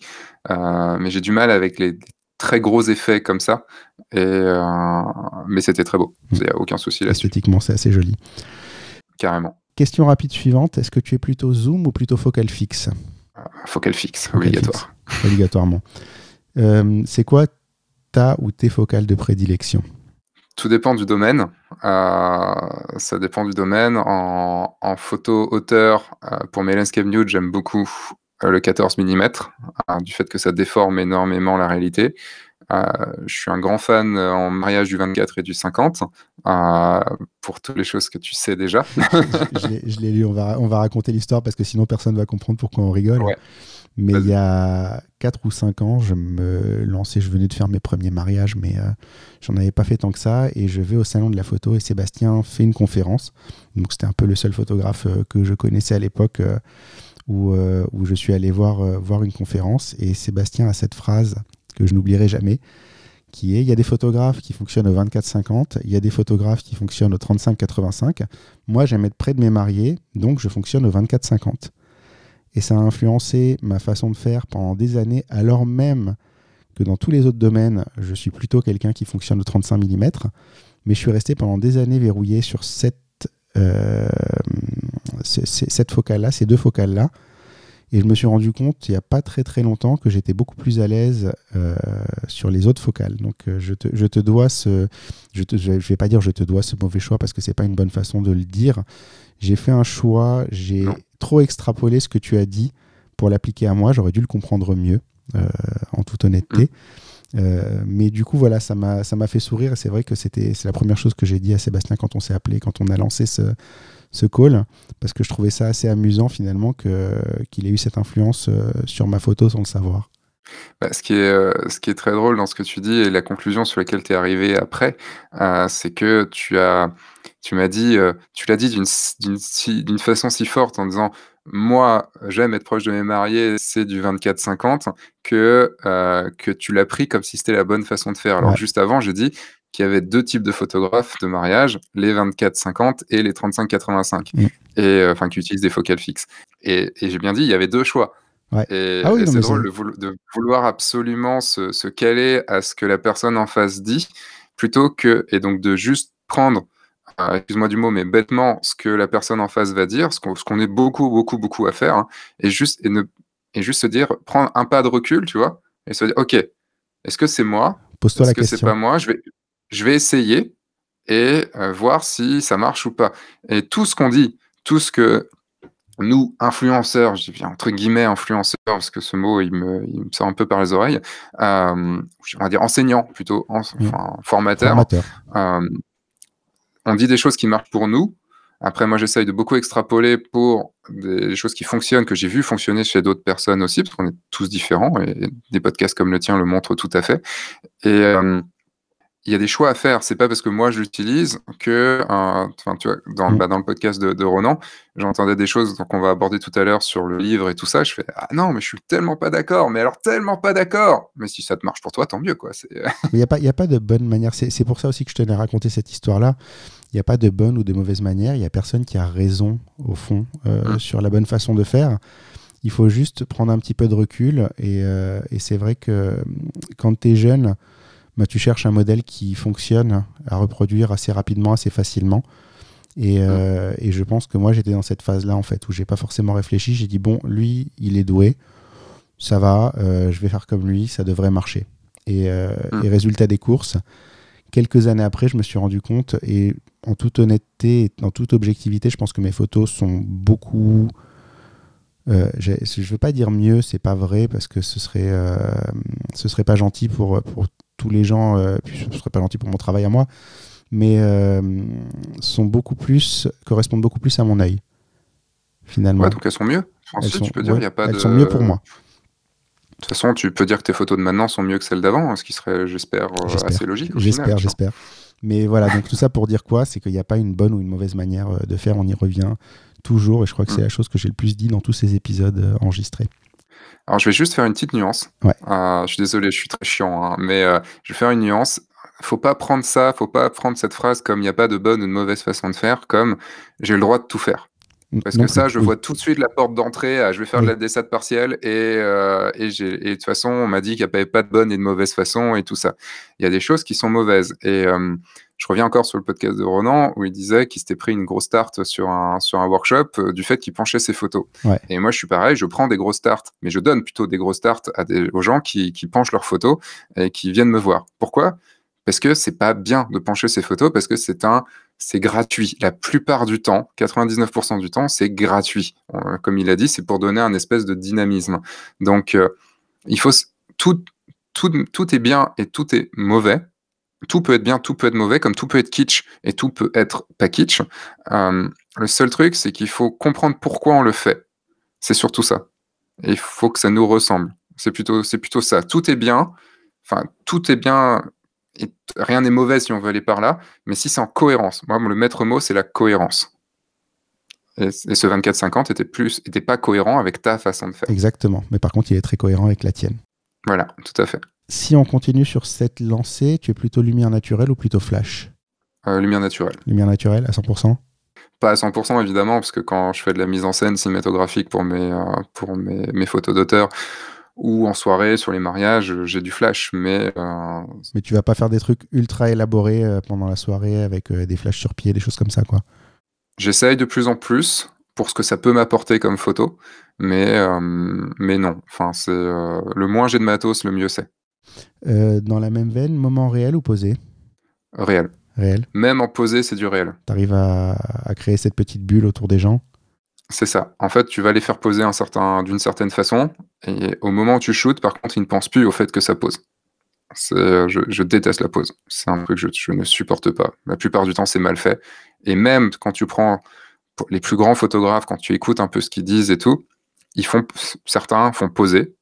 mais j'ai du mal avec les très gros effets comme ça. Et, euh, mais c'était très beau. Il n'y a aucun souci là-dessus. Esthétiquement, c'est assez joli. Carrément. Question rapide suivante. Est-ce que tu es plutôt zoom ou plutôt focal fixe? Euh, Focal fixe, obligatoire. Obligatoirement. Euh, c'est quoi ta ou tes focales de prédilection? Tout dépend du domaine. ça dépend du domaine. En, photo hauteur, pour mes landscape nude, j'aime beaucoup le 14 mm, du fait que ça déforme énormément la réalité. je suis un grand fan en mariage du 24 et du 50, pour toutes les choses que tu sais déjà. je l'ai lu, on va, on va raconter l'histoire parce que sinon personne ne va comprendre pourquoi on rigole. Mais il y a 4 ou 5 ans, je me lançais, je venais de faire mes premiers mariages, mais euh, j'en avais pas fait tant que ça. Et je vais au salon de la photo et Sébastien fait une conférence. Donc c'était un peu le seul photographe euh, que je connaissais à l'époque euh, où, où, je suis allé voir, voir une conférence. Et Sébastien a cette phrase que je n'oublierai jamais qui est il y a des photographes qui fonctionnent au 24-50, il y a des photographes qui fonctionnent au 35-85. Moi, j'aime être près de mes mariés, donc je fonctionne au 24-50. Et ça a influencé ma façon de faire pendant des années, alors même que dans tous les autres domaines, je suis plutôt quelqu'un qui fonctionne au 35 mm. Mais je suis resté pendant des années verrouillé sur cette, euh, cette focale-là, ces deux focales-là. Et je me suis rendu compte il n'y a pas très très longtemps que j'étais beaucoup plus à l'aise euh, sur les autres focales. Donc euh, je, te, dois ce. Je ne vais pas dire je te dois ce mauvais choix parce que ce n'est pas une bonne façon de le dire. J'ai fait un choix, j'ai trop extrapolé ce que tu as dit pour l'appliquer à moi. J'aurais dû le comprendre mieux, euh, en toute honnêteté. Mm. Euh, mais du coup, voilà, ça m'a fait sourire. Et c'est vrai que c'était c'est la première chose que j'ai dit à Sébastien quand on s'est appelé, quand on a lancé ce, ce call, parce que je trouvais ça assez amusant finalement qu'il ait eu cette influence euh, sur ma photo sans le savoir. Bah, ce, qui est, ce qui est très drôle dans ce que tu dis et la conclusion sur laquelle tu es arrivé après, c'est que tu as tu m'as dit, euh, tu l'as dit d'une façon si forte en disant moi, j'aime être proche de mes mariés, c'est du 24-50, que, euh, que tu l'as pris comme si c'était la bonne façon de faire. Alors, juste avant, j'ai dit qu'il y avait deux types de photographes de mariage, les 24-50 et les 35-85, mmh. et euh, enfin qui utilisent des focales fixes. Et, j'ai bien dit, il y avait deux choix. Et, ah c'est drôle de, vouloir absolument se, se, caler à ce que la personne en face dit, plutôt que, et donc de juste prendre excuse-moi du mot, mais bêtement, ce que la personne en face va dire, ce qu'on est beaucoup, beaucoup, beaucoup à faire, hein, et, juste, et, ne, et juste se dire, prendre un pas de recul, tu vois, et se dire, OK, est-ce que c'est moi? Pose-toi la question. Est-ce que c'est pas moi? Je vais, je vais essayer et euh, voir si ça marche ou pas. Et tout ce qu'on dit, tout ce que nous, influenceurs, je dis entre guillemets influenceurs, parce que ce mot, il me, il me sort un peu par les oreilles, euh, on va dire enseignants plutôt, en, enfin, formateurs, Formateur. euh, on dit des choses qui marchent pour nous. Après, moi, j'essaye de beaucoup extrapoler pour des choses qui fonctionnent, que j'ai vu fonctionner chez d'autres personnes aussi, parce qu'on est tous différents, et des podcasts comme le tien le montrent tout à fait. Et, euh, il y a des choix à faire. C'est pas parce que moi je l'utilise que, enfin, tu vois, dans, mmh. bah, dans, le podcast de, Ronan, j'entendais des choses qu'on va aborder tout à l'heure sur le livre et tout ça. Je fais ah non, mais je suis tellement pas d'accord. Mais alors tellement pas d'accord. Mais si ça te marche pour toi, tant mieux quoi. Il n'y a pas, il a pas de bonne manière. C'est pour ça aussi que je tenais à raconter cette histoire-là. Il n'y a pas de bonne ou de mauvaise manière. Il y a personne qui a raison au fond euh, mmh. sur la bonne façon de faire. Il faut juste prendre un petit peu de recul et, euh, et c'est vrai que quand tu es jeune bah, tu cherches un modèle qui fonctionne à reproduire assez rapidement, assez facilement. Et, euh, et je pense que moi, j'étais dans cette phase-là, en fait, où j'ai pas forcément réfléchi. J'ai dit, bon, lui, il est doué, ça va, euh, je vais faire comme lui, ça devrait marcher. Et, euh, mm. et, résultat des courses, quelques années après, je me suis rendu compte, et en toute honnêteté, en toute objectivité, je pense que mes photos sont beaucoup. je ne veux pas dire mieux, c'est pas vrai parce que ce serait, ce serait pas gentil pour, pour tous les gens, euh, puis ce serait pas gentil pour mon travail à moi, mais euh, sont beaucoup plus, correspondent beaucoup plus à mon œil, finalement. Ouais, donc elles sont mieux. elles sont, tu peux dire, y a pas elles sont mieux pour moi. De toute façon, tu peux dire que tes photos de maintenant sont mieux que celles d'avant, ce qui serait, j'espère, euh, assez logique. J'espère, j'espère. Mais voilà, donc tout ça pour dire quoi? C'est qu'il n'y a pas une bonne ou une mauvaise manière de faire, on y revient toujours, et je crois que c'est mm. la chose que j'ai le plus dit dans tous ces épisodes enregistrés. Alors, je vais juste faire une petite nuance. Euh, je suis désolé, je suis très chiant, hein, mais euh, je vais faire une nuance. Faut pas prendre ça, faut pas prendre cette phrase comme il n'y a pas de bonne ou de mauvaise façon de faire, comme j'ai le droit de tout faire. Parce que ça, je vois tout de suite la porte d'entrée. je vais faire de la descente partielle et, euh, et, de toute façon, on m'a dit qu'il n'y avait pas de bonne et de mauvaise façon et tout ça. Il y a des choses qui sont mauvaises. Et je reviens encore sur le podcast de Ronan où il disait qu'il s'était pris une grosse start sur un, sur un workshop euh, du fait qu'il penchait ses photos. Et moi, je suis pareil, je prends des grosses starts, mais je donne plutôt des grosses starts à des, aux gens qui, qui penchent leurs photos et qui viennent me voir. Pourquoi? Parce que c'est pas bien de pencher ses photos parce que c'est un c'est gratuit. La plupart du temps, 99% du temps, c'est gratuit. Euh, comme il a dit, c'est pour donner un espèce de dynamisme. Donc, euh, il faut tout, tout, est bien et tout est mauvais. Tout peut être bien, tout peut être mauvais, comme tout peut être kitsch et tout peut être pas kitsch. Euh, le seul truc, c'est qu'il faut comprendre pourquoi on le fait. C'est surtout ça. Il faut que ça nous ressemble. C'est plutôt, c'est plutôt ça. Tout est bien. Enfin, tout est bien. Et rien n'est mauvais si on veut aller par là. Mais si c'est en cohérence. Moi, le maître mot, c'est la cohérence. Et, ce 24-50 était plus, était pas cohérent avec ta façon de faire. Exactement. Mais par contre, il est très cohérent avec la tienne. Voilà, tout à fait. Si on continue sur cette lancée, tu es plutôt lumière naturelle ou plutôt flash? Euh, Lumière naturelle. Lumière naturelle à 100% Pas à 100% évidemment, parce que quand je fais de la mise en scène cinématographique pour mes, euh, pour mes, mes photos d'auteur, ou en soirée sur les mariages, j'ai du flash, mais. Euh... Mais tu vas pas faire des trucs ultra élaborés euh, pendant la soirée avec des flashs sur pied, des choses comme ça, quoi. J'essaye de plus en plus pour ce que ça peut m'apporter comme photo, mais, euh, mais non. Enfin, c'est euh, le moins j'ai de matos, le mieux c'est. Euh, dans la même veine, moment réel ou posé? Réel. Réel. Même en posé, c'est du réel. Tu arrives à, créer cette petite bulle autour des gens? C'est ça. En fait, tu vas les faire poser certain, d'une certaine façon, et au moment où tu shootes, par contre, ils ne pensent plus au fait que ça pose. Je, je, déteste la pose. C'est un truc que je, je, ne supporte pas. La plupart du temps, c'est mal fait. Et même quand tu prends les plus grands photographes, quand tu écoutes un peu ce qu'ils disent et tout, ils font, certains font poser,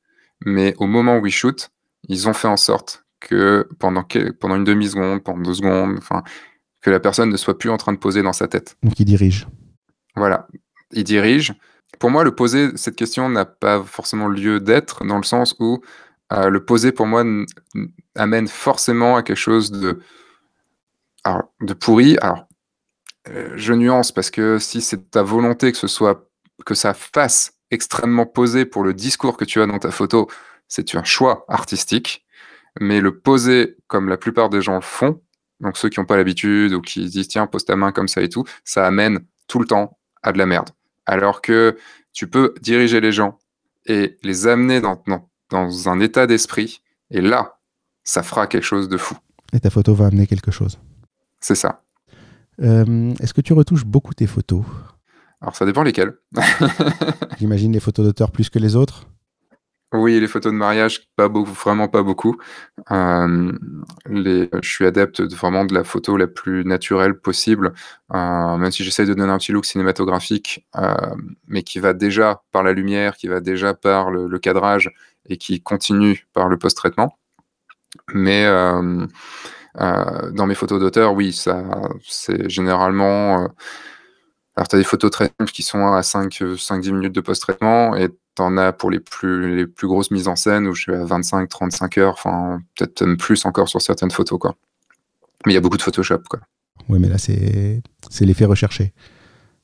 mais au moment où ils shootent, ils ont fait en sorte que pendant, pendant une demi-seconde, pendant deux secondes, enfin, que la personne ne soit plus en train de poser dans sa tête. Donc ils dirigent. Voilà, ils dirigent. Pour moi, le poser, cette question n'a pas forcément lieu d'être, dans le sens où euh, le poser, pour moi, amène forcément à quelque chose de, de pourri. Alors, euh, je nuance parce que si c'est ta volonté que ce soit que ça fasse extrêmement posé pour le discours que tu as dans ta photo, c'est un choix artistique. Mais le poser comme la plupart des gens le font, donc ceux qui n'ont pas l'habitude ou qui disent tiens pose ta main comme ça et tout, ça amène tout le temps à de la merde. Alors que tu peux diriger les gens et les amener dans, dans un état d'esprit, et là, ça fera quelque chose de fou. Et ta photo va amener quelque chose. C'est ça. Euh, est-ce que tu retouches beaucoup tes photos? Alors ça dépend lesquelles. J'imagine les photos d'auteur plus que les autres? Oui, les photos de mariage, pas beaucoup, vraiment pas beaucoup. Euh, je suis adepte de, vraiment de la photo la plus naturelle possible, euh, même si j'essaie de donner un petit look cinématographique, mais qui va déjà par la lumière, qui va déjà par le, cadrage et qui continue par le post-traitement. Mais euh, dans mes photos d'auteur, oui, ça, c'est généralement. Euh, alors, tu as des photos très simples qui sont à 5-10 minutes de post-traitement et tu en as pour les plus, les plus grosses mises en scène où je suis à 25-35 heures, enfin, peut-être même plus encore sur certaines photos, quoi. Mais il y a beaucoup de Photoshop, quoi. Oui, mais là, c'est l'effet recherché.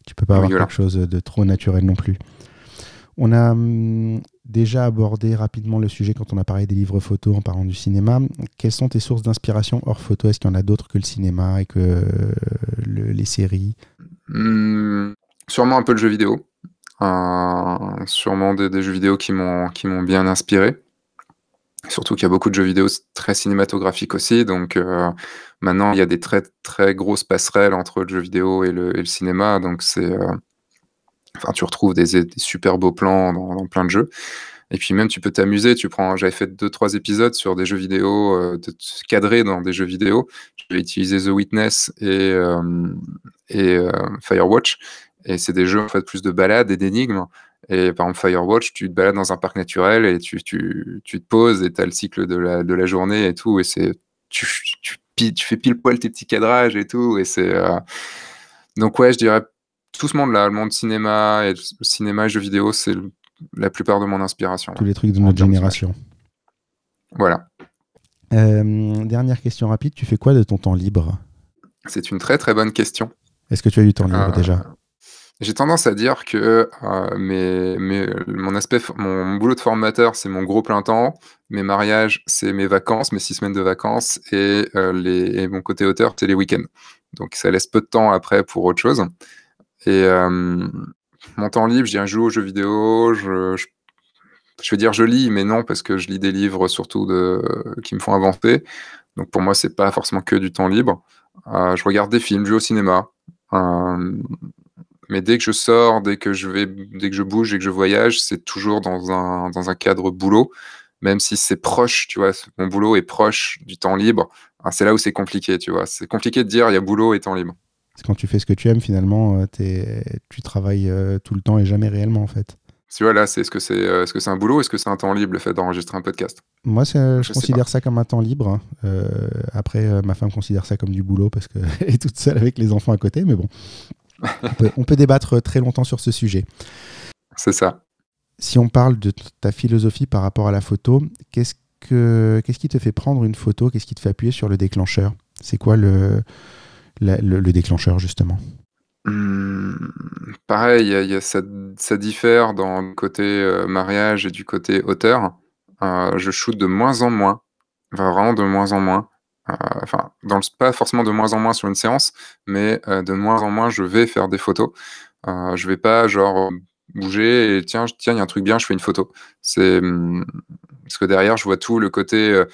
Tu peux pas avoir quelque chose de trop naturel non plus. On a hum, déjà abordé rapidement le sujet quand on a parlé des livres photos en parlant du cinéma. Quelles sont tes sources d'inspiration hors photo? Est-ce qu'il y en a d'autres que le cinéma et que les séries? Mmh, Sûrement un peu le jeu vidéo. Sûrement des, jeux vidéo qui m'ont bien inspiré. Surtout qu'il y a beaucoup de jeux vidéo très cinématographiques aussi, donc euh, maintenant il y a des très très grosses passerelles entre le jeu vidéo et le, cinéma, donc c'est euh, tu retrouves des, super beaux plans dans, plein de jeux. Et puis même, tu peux t'amuser. Tu prends, j'avais fait deux, trois épisodes sur des jeux vidéo, euh, dans des jeux vidéo. J'ai utilisé The Witness et, euh, et Firewatch. Et c'est des jeux en fait plus de balades et d'énigmes. Et par exemple, Firewatch, tu te balades dans un parc naturel et tu, tu, tu te poses et tu as le cycle de la, de la journée et tout. Et c'est tu, tu, tu, fais pile poil tes petits cadrages et tout. Et c'est. Donc, ouais, je dirais tout ce monde-là, le monde cinéma et le cinéma et jeux vidéo, c'est la plupart de mon inspiration. Tous les trucs de notre génération. Voilà. Euh, dernière question rapide, tu fais quoi de ton temps libre? C'est une très très bonne question. Est-ce que tu as du temps libre euh, déjà? J'ai tendance à dire que euh, mon aspect, mon boulot de formateur, c'est mon gros plein temps. Mes mariages, c'est mes vacances, mes six semaines de vacances, et, et mon côté auteur, c'est les week-ends. Donc ça laisse peu de temps après pour autre chose. Et euh, mon temps libre, je dirais, je joue aux jeux vidéo, je, veux dire je lis, mais non, parce que je lis des livres surtout qui me font avancer. Donc pour moi, c'est pas forcément que du temps libre. Euh, je regarde des films, je joue au cinéma. Euh, mais dès que je sors, dès que je vais, dès que je bouge et que je voyage, c'est toujours dans un, dans un cadre boulot. même si c'est proche, tu vois, mon boulot est proche du temps libre, hein, c'est là où c'est compliqué, tu vois. C'est compliqué de dire il y a boulot et temps libre. Quand tu fais ce que tu aimes, finalement, euh, tu travailles euh, tout le temps et jamais réellement, en fait. Tu vois, là, c'est, est-ce que c'est euh, est-ce que c'est un boulot Est-ce que c'est un temps libre, le fait d'enregistrer un podcast? Moi, je, considère ça comme un temps libre. Hein. après, ma femme considère ça comme du boulot parce qu'elle est toute seule avec les enfants à côté, mais bon. On peut débattre très longtemps sur ce sujet. C'est ça. Si on parle de ta philosophie par rapport à la photo, qu'est-ce, que, qu'est-ce qui te fait prendre une photo? Qu'est-ce qui te fait appuyer sur le déclencheur? C'est quoi le, le, déclencheur, justement? Mmh, Pareil, y a, ça, ça, diffère dans le côté euh, mariage et du côté auteur. Euh, je shoote de moins en moins, vraiment de moins en moins. Euh, enfin, dans pas forcément de moins en moins sur une séance, mais de moins en moins, je vais faire des photos. je vais pas, genre, bouger et tiens, tiens, il y a un truc bien, je fais une photo. C'est mmh, parce que derrière, je vois tout le côté. Euh,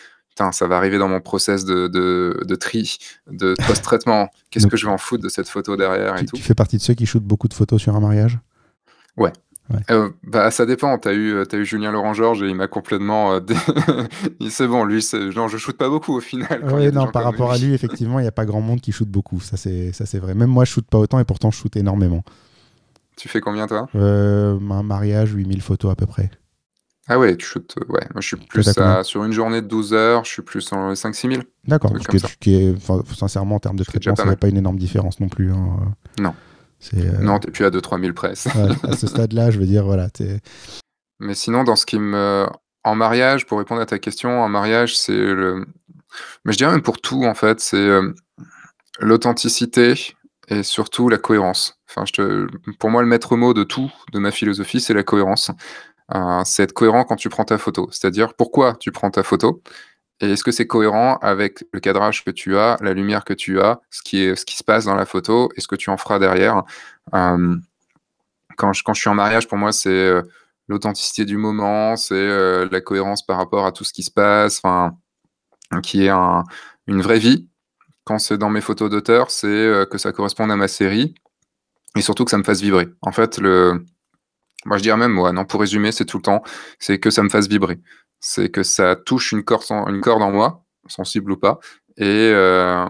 ça va arriver dans mon process de, de, tri, de post-traitement. Qu'est-ce que je vais en foutre de cette photo derrière tu, et tout? Tu fais partie de ceux qui shootent beaucoup de photos sur un mariage? Ouais. Euh, bah, ça dépend. Tu as, eu, as eu Julien Laurent Georges et il m'a complètement. Euh, c'est bon, lui, genre, je shoote pas beaucoup au final. Oui, non, par rapport à lui, effectivement, il n'y a pas grand monde qui shoot beaucoup. Ça, c'est vrai. Même moi, je shoote pas autant et pourtant, je shoot énormément. Tu fais combien toi? Euh, Un mariage, 8000 photos à peu près. Ah ouais, tu shootes. Ouais, moi je suis plus sur une journée de 12 heures, je suis plus en 5-6 000. D'accord, qui est, sincèrement en termes de traitement, ça n'est pas une énorme différence non plus. Hein. Non. Euh... Non, t'es plus à 2-3 000 près. à ce stade-là, je veux dire, voilà. Mais sinon, dans ce qui me. En mariage, pour répondre à ta question, en mariage, c'est le. Mais je dirais même pour tout, en fait, c'est euh, l'authenticité, et surtout la cohérence. Enfin, je te... Pour moi, le maître mot de tout, de ma philosophie, c'est la cohérence. Euh, c'est être cohérent quand tu prends ta photo. C'est-à-dire pourquoi tu prends ta photo? Et est-ce que c'est cohérent avec le cadrage que tu as, la lumière que tu as, ce qui, se passe dans la photo et ce que tu en feras derrière? Euh, quand, je, suis en mariage, pour moi, c'est euh, l'authenticité du moment, c'est la cohérence par rapport à tout ce qui se passe, qui est un, une vraie vie quand c'est dans mes photos d'auteur, c'est euh, que ça corresponde à ma série et surtout que ça me fasse vibrer. En fait, le... moi je dirais même, non, pour résumer, c'est tout le temps, c'est que ça me fasse vibrer. C'est que ça touche une corde, en, une corde en moi, sensible ou pas, et euh,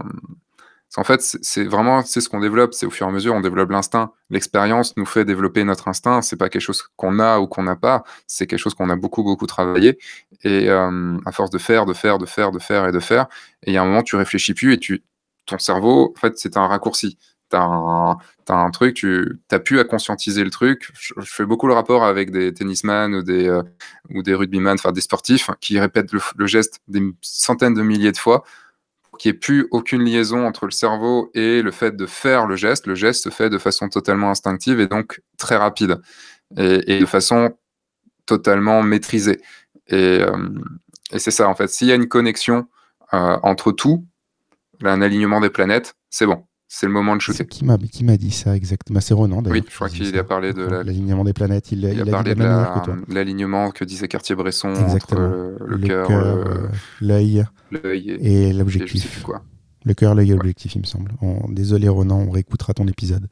en fait, c'est vraiment c'est ce qu'on développe. C'est au fur et à mesure, on développe l'instinct. L'expérience nous fait développer notre instinct. C'est pas quelque chose qu'on a ou qu'on n'a pas. C'est quelque chose qu'on a beaucoup beaucoup travaillé. Et euh, à force de faire, de faire, de faire, de faire et de faire, et il y a un moment, tu réfléchis plus et tu, ton cerveau, en fait, c'est un raccourci. Tu as, un truc, tu as pu à conscientiser le truc. Je, fais beaucoup le rapport avec des tennisman ou des, euh, ou des rugbyman, enfin des sportifs qui répètent le, geste des centaines de milliers de fois qu'il n'y ait plus aucune liaison entre le cerveau et le fait de faire le geste. Le geste se fait de façon totalement instinctive et donc très rapide et, de façon totalement maîtrisée. Euh, et, c'est ça, en fait. S'il y a une connexion euh, entre tout, un alignement des planètes, c'est bon. C'est le moment de shooter. Qui m'a, qui m'a dit ça exactement? C'est Ronan Oui, je crois qu'il a parlé de l'alignement des planètes. Il, il, a, parlé de, l'alignement que disait Cartier-Bresson entre le, cœur, euh, l'œil et, l'objectif. quoi. Le cœur, l'œil et l'objectif, il me semble. désolé Ronan, on réécoutera ton épisode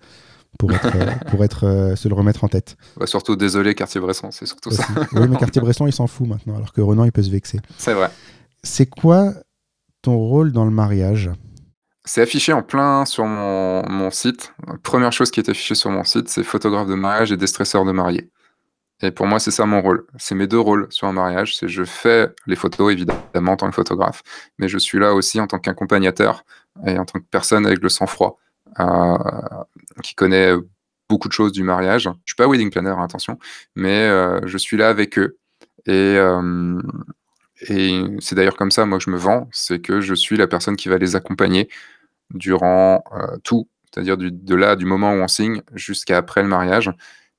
pour être, euh, pour être euh, se le remettre en tête. surtout désolé Cartier-Bresson, c'est surtout ça. oui, mais Cartier-Bresson, il s'en fout maintenant, alors que Ronan, il peut se vexer. C'est vrai. C'est quoi ton rôle dans le mariage? C'est affiché en plein sur mon, site. première chose qui est affichée sur mon site, c'est photographe de mariage et déstresseur de mariés. Et pour moi, c'est ça mon rôle. C'est mes deux rôles sur un mariage. C'est je fais les photos, évidemment, en tant que photographe, mais je suis là aussi en tant qu'accompagnateur et en tant que personne avec le sang-froid euh, qui connaît beaucoup de choses du mariage. Je suis pas wedding planner, attention, mais euh, je suis là avec eux. Et, euh, et c'est d'ailleurs comme ça, moi, que je me vends, c'est que je suis la personne qui va les accompagner durant euh, tout, c'est-à-dire de là, du moment où on signe jusqu'à après le mariage.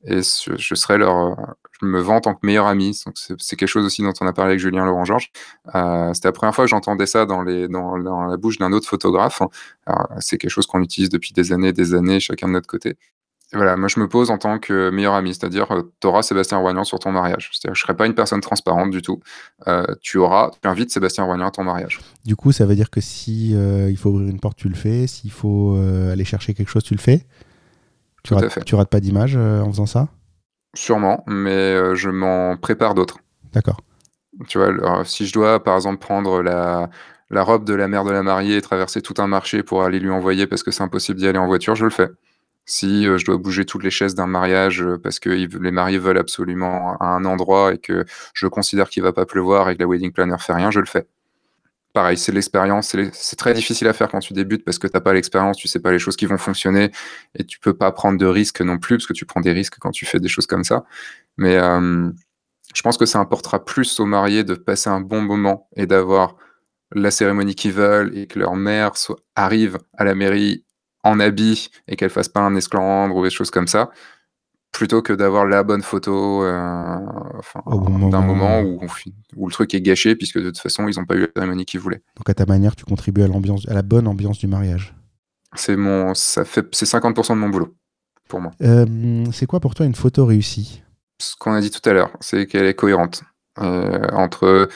Et je, serai leur, euh, je me vends en tant que meilleur ami. C'est quelque chose aussi dont on a parlé avec Julien Laurent Georges. Euh, c'était la première fois que j'entendais ça dans, dans, dans, la bouche d'un autre photographe. C'est quelque chose qu'on utilise depuis des années, des années, chacun de notre côté voilà, moi je me pose en tant que meilleur ami, c'est-à-dire euh, tu auras Sébastien Roignan sur ton mariage. C'est-à-dire je ne serai pas une personne transparente du tout. Euh, tu auras, tu invites Sébastien Roignan à ton mariage. Du coup, ça veut dire que si euh, il faut ouvrir une porte, tu le fais. S'il faut aller chercher quelque chose, tu le fais. Tu, rates, fait. tu rates pas d'image en faisant ça? Sûrement, mais je m'en prépare d'autres. D'accord. Tu vois, alors, si je dois, par exemple, prendre la la robe de la mère de la mariée et traverser tout un marché pour aller lui envoyer parce que c'est impossible d'y aller en voiture, je le fais. Si, je dois bouger toutes les chaises d'un mariage, parce que les mariés veulent absolument à un endroit et que je considère qu'il va pas pleuvoir et que la wedding planner fait rien, je le fais. Pareil, c'est l'expérience, c'est très difficile à faire quand tu débutes parce que tu as pas l'expérience, tu sais pas les choses qui vont fonctionner et tu peux pas prendre de risques non plus, parce que tu prends des risques quand tu fais des choses comme ça. Mais, je pense que ça importera plus aux mariés de passer un bon moment et d'avoir la cérémonie qu'ils veulent et que leur mère arrive à la mairie en habit et qu'elle fasse pas un esclandre ou des choses comme ça, plutôt que d'avoir la bonne photo, enfin, bon d'un moment. moment où où le truc est gâché puisque de toute façon, ils ont pas eu la cérémonie qu'ils voulaient. Donc à ta manière, tu contribues à l'ambiance à la bonne ambiance du mariage. C'est mon ça fait c'est 50% de mon boulot, pour moi. Hem, c'est quoi pour toi une photo réussie? Ce qu'on a dit tout à l'heure, c'est qu'elle est cohérente, heu, entre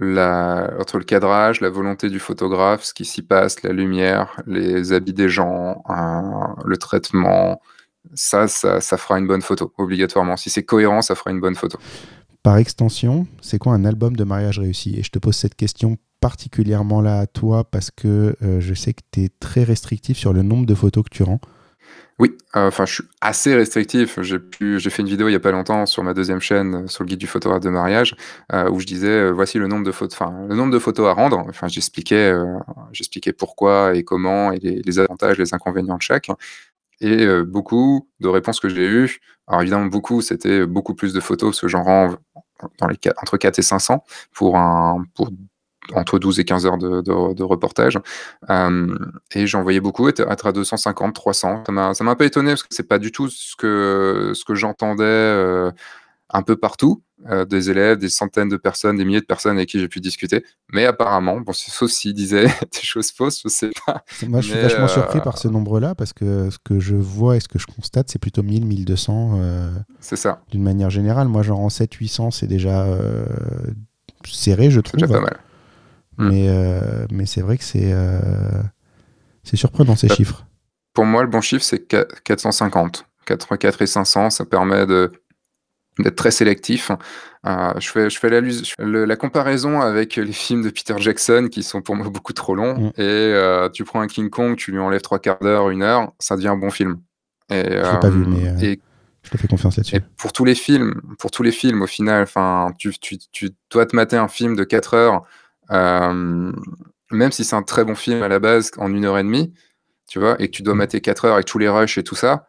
la entre le cadrage, la volonté du photographe, ce qui s'y passe, la lumière, les habits des gens, heu, le traitement, ça ça fera une bonne photo, obligatoirement. Si c'est cohérent, ça fera une bonne photo. Par extension, c'est quoi un album de mariage réussi? Et je te pose cette question particulièrement là à toi parce que, heu, je sais que tu es très restrictif sur le nombre de photos que tu rends. Oui, heu, enfin, je suis assez restrictif. J'ai pu j'ai fait une vidéo il y a pas longtemps sur ma deuxième chaîne, heu, sur le guide du photographe de mariage, heu, où je disais, «Voici le nombre de phot enfin, le nombre de photos à rendre». Enfin, j'expliquais, j'expliquais pourquoi et comment et les avantages, les inconvénients de chaque et beaucoup de réponses que j'ai eues alors évidemment beaucoup, c'était beaucoup plus de photos parce que j'en rends entre 4 et 500 pour un entre 12 et 15 heures de de de reportage, hem et j'en voyais beaucoup être à 250-300. Ça m'a ça m'a un peu étonné parce que c'est pas du tout ce que ce que j'entendais, heu, un peu partout, heu, des élèves, des centaines de personnes, des milliers de personnes avec qui j'ai pu discuter. Mais apparemment, bon, sauf s'ils disaient des choses fausses, je sais pas. Moi, je suis Mais, vachement surpris par ce nombre-là parce que ce que je vois et ce que je constate, c'est plutôt 1000-1200, heu, c'est ça, d'une manière générale. Moi, j'en rends 700-800, c'est déjà, serré, je c'est trouve. déjà pas mal. Mmh. Mais, heu, mais c'est vrai que c'est, c'est surprenant ces Bah, chiffres. Pour moi, le bon chiffre, c'est qua 450. Entre 4 et 500, ça permet de d'être très sélectif. Heu, je fais je fais l'allus je fais le la comparaison avec les films de Peter Jackson qui sont pour moi beaucoup trop longs Mmh. et tu prends un King Kong, tu lui enlèves 3/4 d'heure, 1 heure, ça devient un bon film et Je l'ai pas vu, mais, et je te fais confiance là-dessus. pour tous les films pour tous les films, au final, enfin, tu tu tu dois te mater un film de 4 heures, hem, même si c'est un très bon film à la base, en 1 heure et demie, tu vois? Et que tu dois Mmh. mater 4 heures avec tous les rushs et tout ça,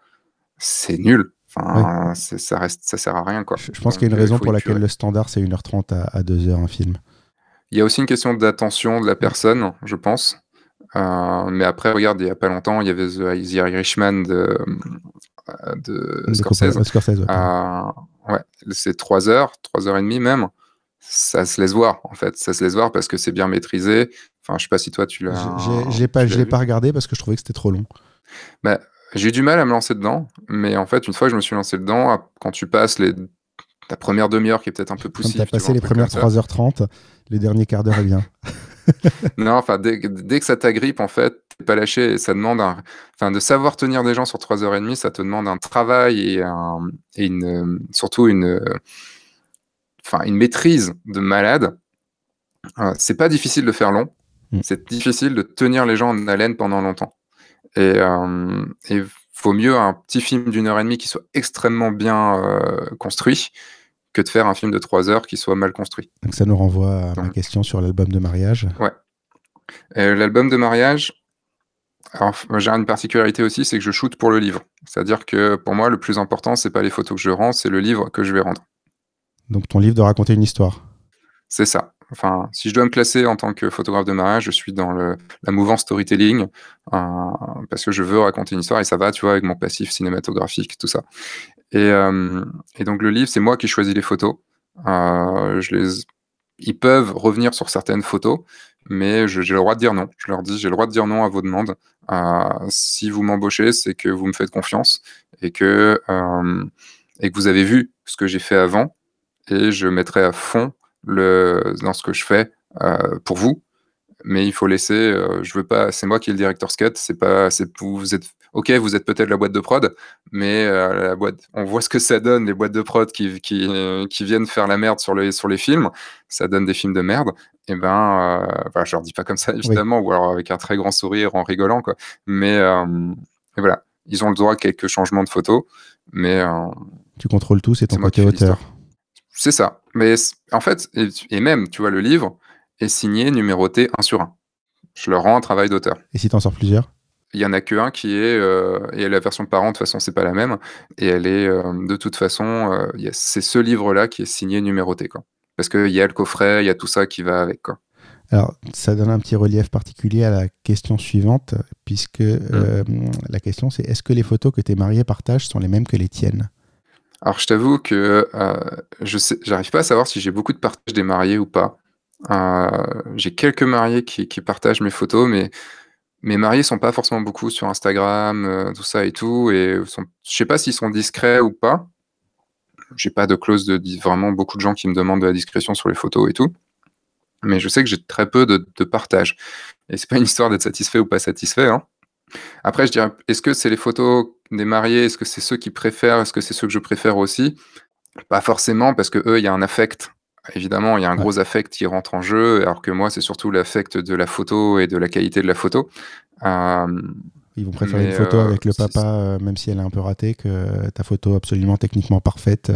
c'est nul. Enfin, c'est ça reste ça sert à rien, quoi. Je je pense qu'il y a une il raison pour laquelle le standard, c'est 1 heure 30 à à 2 heures, un film. Il y a aussi une question d'attention de la personne, je pense. Heu, mais après, regarde, il y a pas longtemps, il y avait The The Irishman de, de Scorsese. Scorsese, ouais. Heu, ouais, c'est 3 heures, 3 heures et demie même. Ça se laisse voir, en fait. Ça se laisse voir parce que c'est bien maîtrisé. Enfin, je sais pas si toi tu l'as pas je l'ai vu? pas regardé parce que je trouvais que c'était trop long. Bah, j'ai eu du mal à me lancer dedans, mais en fait, une fois que je me suis lancé dedans, quand tu passes les la 1re 1/2 heure qui est peut-être un peu Quand tu as poussive, passé les premières ça. 3 heures 30, les derniers quarts d'heure est bien. Non, enfin, dès que dès que ça t'agrippe, en fait, tu es pas lâché et ça demande un enfin, de savoir tenir des gens sur 3 heures et demie, ça te demande un travail et un et une, hem, surtout une, enfin, une maîtrise de malade. Heu, c'est pas difficile de faire long, Mmh. c'est difficile de tenir les gens en haleine pendant longtemps et hem et vaut mieux un petit film d'1 heure et demie qui soit extrêmement bien, heu, construit, que de faire un film de 3 heures qui soit mal construit. Donc ça nous renvoie à ma question sur l'album de mariage. Ouais. L'album de mariage, alors j'ai une particularité aussi, c'est que je shoote pour le livre. C'est-à-dire que pour moi, le plus important, c'est pas les photos que je rends, c'est le livre que je vais rendre. Donc ton livre doit raconter une histoire? C'est ça. Enfin, si je dois me classer en tant que photographe de mariage, je suis dans la mouvance storytelling, heu, parce que je veux raconter une histoire et ça va, tu vois, avec mon passif cinématographique, tout ça et et donc le livre, c'est moi qui choisis les photos. Les ils peuvent revenir sur certaines photos, mais j'ai le droit de dire non. Je leur dis: «J'ai le droit de dire non à vos demandes. Si vous m'embauchez, c'est que vous me faites confiance et que vous avez vu ce que j'ai fait avant et je mettrai à fond le dans ce que je fais, heu, pour vous, mais il faut laisser, heu, je veux pas c'est moi qui est le director's cut, c'est pas c'est vous êtes ok, vous êtes peut-être la boîte de prod, mais euh, la boîte, on voit ce que ça donne, les boîtes de prod qui, qui, qui viennent faire la merde sur les, sur les films, ça donne des films de merde. Et eh ben, euh, je leur dis pas comme ça évidemment, ou alors avec un très grand sourire en rigolant, quoi. Mais voilà, ils ont le droit à quelques changements de photos, mais tu contrôles tout, c'est ton côté auteur. C'est ça. Mais en fait, et, même, tu vois, le livre est signé, numéroté un sur un. Je le rends un travail d'auteur. Et si tu en sors plusieurs? Il y en a qu'un qui est euh, et la version parent de toute façon c'est pas la même et elle est euh, de toute façon euh, c'est ce livre là qui est signé numéroté quoi parce qu'il y a le coffret il y a tout ça qui va avec quoi alors ça donne un petit relief particulier à la question suivante puisque mmh. la question c'est est-ce que les photos que tes mariés partagent sont les mêmes que les tiennes? Alors, je t'avoue que euh, je sais, j'arrive pas à savoir si j'ai beaucoup de partages des mariés ou pas. Euh, j'ai quelques mariés qui, partagent mes photos, mais mes mariés sont pas forcément beaucoup sur Instagram, euh, tout ça et tout. Et sont, je sais pas s'ils sont discrets ou pas. J'ai pas de clause de vraiment beaucoup de gens qui me demandent de la discrétion sur les photos et tout. Mais je sais que j'ai très peu de, de partage. Et c'est pas une histoire d'être satisfait ou pas satisfait. Hein. Après, je dirais, est-ce que c'est les photos des mariés? Est-ce que c'est ceux qui préfèrent? Est-ce que c'est ceux que je préfère aussi? Pas forcément, parce que eux, il y a un affect. Évidemment, il y a un gros affect qui rentre en jeu, alors que moi, c'est surtout l'affect de la photo et de la qualité de la photo. Euh, Ils vont préférer une photo euh, avec le papa, euh, même si elle est un peu ratée, que ta photo absolument techniquement parfaite.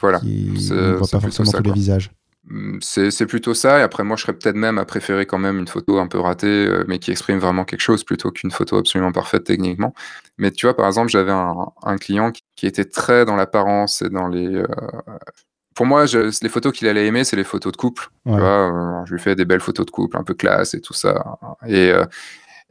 voilà. Qui ne voit pas forcément tous les visages. Mmh, c'est plutôt ça. Et après, moi, je serais peut-être même à préférer quand même une photo un peu ratée, euh, mais qui exprime vraiment quelque chose plutôt qu'une photo absolument parfaite techniquement. Mais tu vois, par exemple, j'avais un, client qui, était très dans l'apparence et dans les. Euh, pour moi, les photos qu'il allait aimer, c'est les photos de couple. Tu vois, euh, je lui fais des belles photos de couple, un peu classe et tout ça. Et,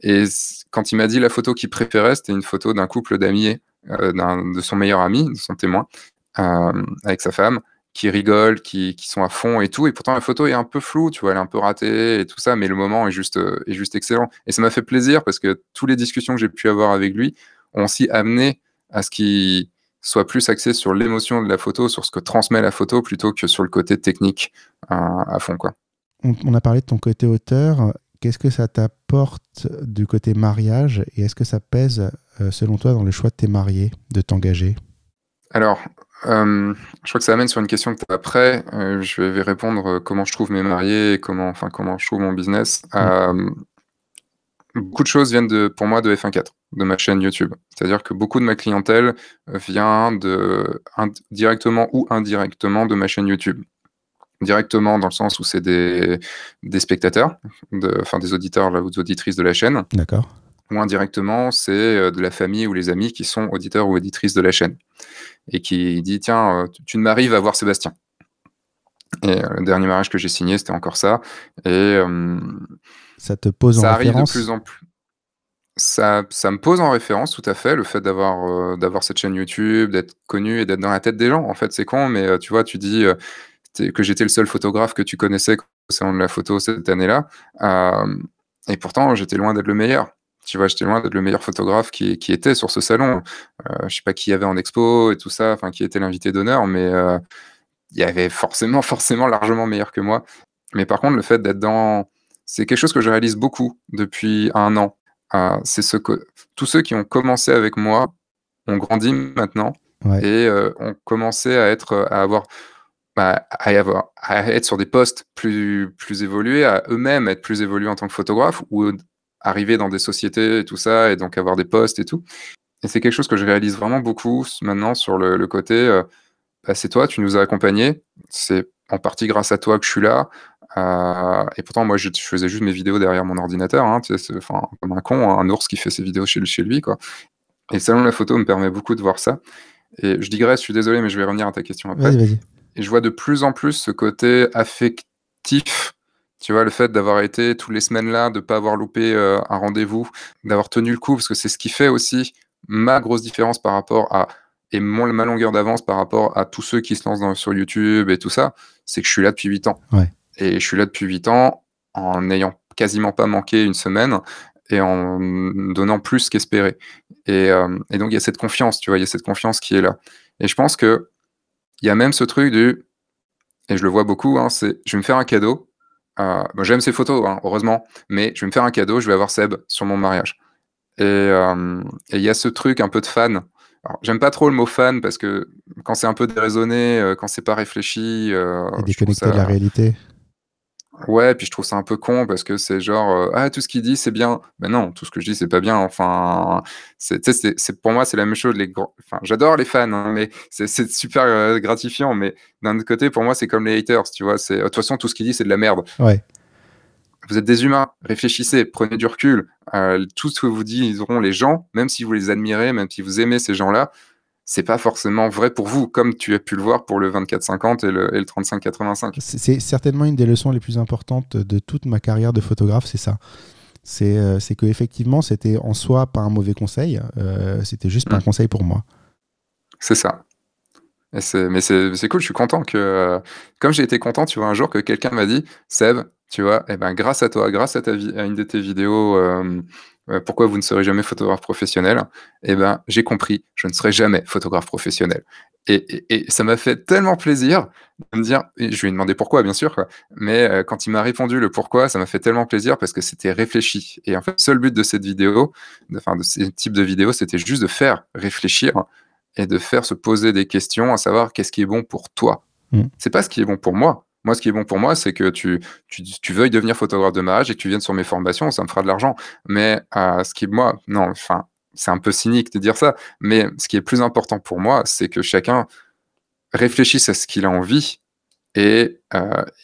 et quand il m'a dit la photo qu'il préférait, c'était une photo d'un couple d'amis, de son meilleur ami, de son témoin, avec sa femme qui rigolent, qui, qui, sont à fond et tout. Et pourtant, la photo est un peu floue, tu vois, elle est un peu ratée et tout ça, mais le moment est juste, euh, est juste excellent. Et ça m'a fait plaisir parce que toutes les discussions que j'ai pu avoir avec lui ont aussi amené à ce qu'il soit plus axé sur l'émotion de la photo, sur ce que transmet la photo, plutôt que sur le côté technique euh, à fond. Quoi. On, a parlé de ton côté auteur. Qu'est-ce que ça t'apporte du côté mariage et est-ce que ça pèse, euh, selon toi, dans le choix de tes mariés de t'engager? Alors, euh, je crois que ça amène sur une question que tu as après. Euh, je vais répondre euh, comment je trouve mes mariés et comment, enfin, comment je trouve mon business. Mm. beaucoup de choses viennent de, pour moi de F1.4, de ma chaîne YouTube. C'est-à-dire que beaucoup de ma clientèle vient de, directement ou indirectement de ma chaîne YouTube. Directement dans le sens où c'est des, des spectateurs, de, enfin des auditeurs ou des auditrices de la chaîne. D'accord. Ou indirectement, c'est de la famille ou les amis qui sont auditeurs ou auditrices de la chaîne et qui dit tiens, euh, tu ne m'arrives à voir Sébastien. Et euh, le dernier mariage que j'ai signé, c'était encore ça. Et euh, ça te pose en ça arrive de plus en plus. Ça, ça, me pose en référence tout à fait le fait d'avoir d'avoir cette chaîne YouTube, d'être connu et d'être dans la tête des gens. En fait, c'est con, mais tu vois, tu dis que j'étais le seul photographe que tu connaissais concernant la photo cette année-là, et pourtant j'étais loin d'être le meilleur. Tu vois, j'étais loin d'être le meilleur photographe qui, qui était sur ce salon. Euh, je sais pas qui y avait en expo et tout ça, enfin qui était l'invité d'honneur, mais euh, il y avait forcément, forcément largement meilleur que moi. Mais par contre, le fait d'être dans, c'est quelque chose que je réalise beaucoup depuis un an. Euh, c'est ce que tous ceux qui ont commencé avec moi ont grandi maintenant et euh, ont commencé à être, à avoir bah, à, avoir, à être sur des postes plus, plus évolués, à eux-mêmes être plus évolués en tant que photographe ou arriver dans des sociétés et tout ça, et donc avoir des postes et tout. Et c'est quelque chose que je réalise vraiment beaucoup maintenant sur le, côté, euh, bah, c'est toi, tu nous as accompagnés, c'est en partie grâce à toi que je suis là. Euh, et pourtant, moi, je, faisais juste mes vidéos derrière mon ordinateur, hein, tu sais, enfin, comme un con, un ours qui fait ses vidéos chez, chez lui, quoi. Et le salon de la photo me permet beaucoup de voir ça. Et je digresse, je suis désolé, mais je vais revenir à ta question après. Et je vois de plus en plus ce côté affectif tu vois, le fait d'avoir été tous les semaines là, de ne pas avoir loupé euh, un rendez-vous, d'avoir tenu le coup, parce que c'est ce qui fait aussi ma grosse différence par rapport à, et mon, ma longueur d'avance par rapport à tous ceux qui se lancent sur YouTube et tout ça, c'est que je suis là depuis 8 ans. Et je suis là depuis 8 ans en n'ayant quasiment pas manqué une semaine et en donnant plus qu'espérer. Et, euh, et, donc, il y a cette confiance, tu vois, il y a cette confiance qui est là. Et je pense que il y a même ce truc du, et je le vois beaucoup, hein, c'est je vais me faire un cadeau, euh, J'aime ces photos, hein, heureusement, mais je vais me faire un cadeau, je vais avoir Seb sur mon mariage. Et euh, il y a ce truc un peu de fan. J'aime pas trop le mot fan parce que quand c'est un peu déraisonné, euh, quand c'est pas réfléchi, euh, Et déconnecté de la réalité. Ouais, puis je trouve ça un peu con parce que c'est genre, heu: «Ah tout ce qu'il dit c'est bien». Ben non, tout ce que je dis c'est pas bien, enfin, c'est c'est c'est pour moi c'est la même chose les enfin j'adore les fans, hein, mais c'est c'est super, heu, gratifiant, mais d'un autre côté pour moi c'est comme les haters, tu vois? C'est de toute façon tout ce qu'il dit c'est de la merde. Ouais. Vous êtes des humains, réfléchissez, prenez du recul. Heu, tout ce que vous diront les gens, même si vous les admirez, même si vous aimez ces gens-là, c'est pas forcément vrai pour vous, comme tu as pu le voir pour le 24-50 et le et le 35-85. C'est certainement une des leçons les plus importantes de toute ma carrière de photographe, c'est ça. C'est euh, que effectivement, c'était en soi pas un mauvais conseil, euh, c'était juste pas un Mmh. conseil pour moi. C'est ça. Et mais c'est cool, je suis content que, heu, comme j'ai été content, tu vois, un jour que quelqu'un m'a dit: «Seb, tu vois, et ben, grâce à toi, grâce à ta à une de tes vidéos, heu, pourquoi vous ne serez jamais photographe professionnel, et ben, j'ai compris, je ne serai jamais photographe professionnel». Et et et ça m'a fait tellement plaisir de me dire et je lui ai demandé pourquoi, bien sûr, quoi, mais heu, quand il m'a répondu le pourquoi, ça m'a fait tellement plaisir parce que c'était réfléchi. Et en fait, le seul but de cette vidéo, de enfin de ces types de vidéos, c'était juste de faire réfléchir et de faire se poser des questions, à savoir qu'est-ce qui est bon pour toi? Mmh. C'est pas ce qui est bon pour moi. Moi, ce qui est bon pour moi, c'est que tu veuilles devenir photographe de mariage et que tu viennes sur mes formations, ça me fera de l'argent. Mais heu, ce qui moi non, enfin, c'est un peu cynique de dire ça, mais ce qui est plus important pour moi, c'est que chacun réfléchisse à ce qu'il a envie et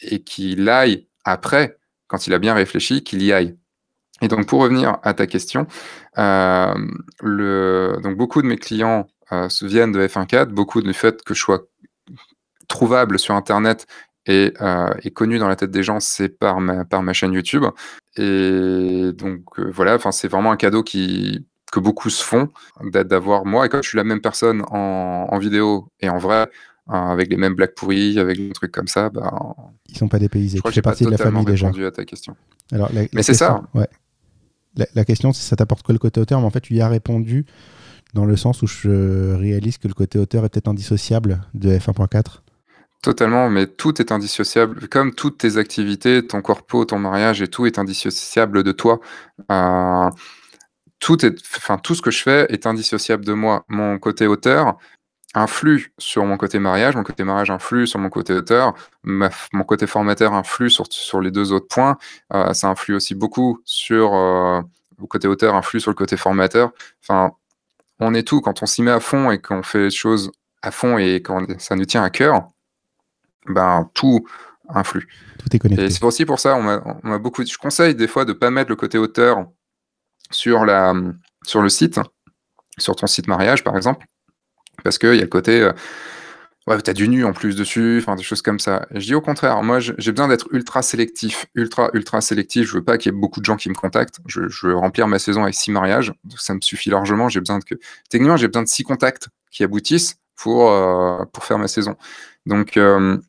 et qu'il aille après, quand il a bien réfléchi, qu'il y aille. Et donc pour revenir à ta question, le donc beaucoup de mes clients, se viennent de F1.4, beaucoup du fait que je sois trouvable sur internet et heu et connu dans la tête des gens, c'est par ma par ma chaîne YouTube. Et donc heu, voilà, enfin, c'est vraiment un cadeau qui que beaucoup se font, d'a d'avoir moi et comme je suis la même personne en en vidéo et en vrai, heu, avec les mêmes blagues pourries, avec des trucs comme ça, ben, Ils sont pas dépaysés. je crois que j'ai pas partie de la famille déjà. répondu à ta question. Alors, la- Mais c'est ça. Ouais. La, la question, c'est ça t'apporte quoi le côté auteur? Mais en fait, tu y as répondu dans le sens où je réalise que le côté auteur est peut-être indissociable de F1.4. Totalement, mais tout est indissociable. Comme toutes tes activités, ton corpo, ton mariage et tout est indissociable de toi. Heu, tout est enfin, tout ce que je fais est indissociable de moi. Mon côté auteur influe sur mon côté mariage, mon côté mariage influe sur mon côté auteur, mon côté formateur influe sur sur les 2 autres points. Heu, ça influe aussi beaucoup sur, heu, le côté auteur influe sur le côté formateur. Enfin, on est tout. Quand on s'y met à fond et qu'on fait les choses à fond et quand ça nous tient à cœur, ben, tout influe. Tout est connecté. Et c'est aussi pour ça, on m'a on m'a beaucoup je conseille des fois de pas mettre le côté auteur sur la, sur le site, sur ton site mariage, par exemple, parce qu'il y a le côté, heu, ouais, tu as du nu en plus dessus, enfin des choses comme ça. Je dis au contraire, moi j'ai besoin d'être ultra sélectif, ultra, ultra sélectif. Je veux pas qu'il y ait beaucoup de gens qui me contactent. Je je veux remplir ma saison avec 6 mariages, ça me suffit largement. J'ai besoin de que techniquement, j'ai besoin de 6 contacts qui aboutissent pour, heu, pour faire ma saison. Donc hem,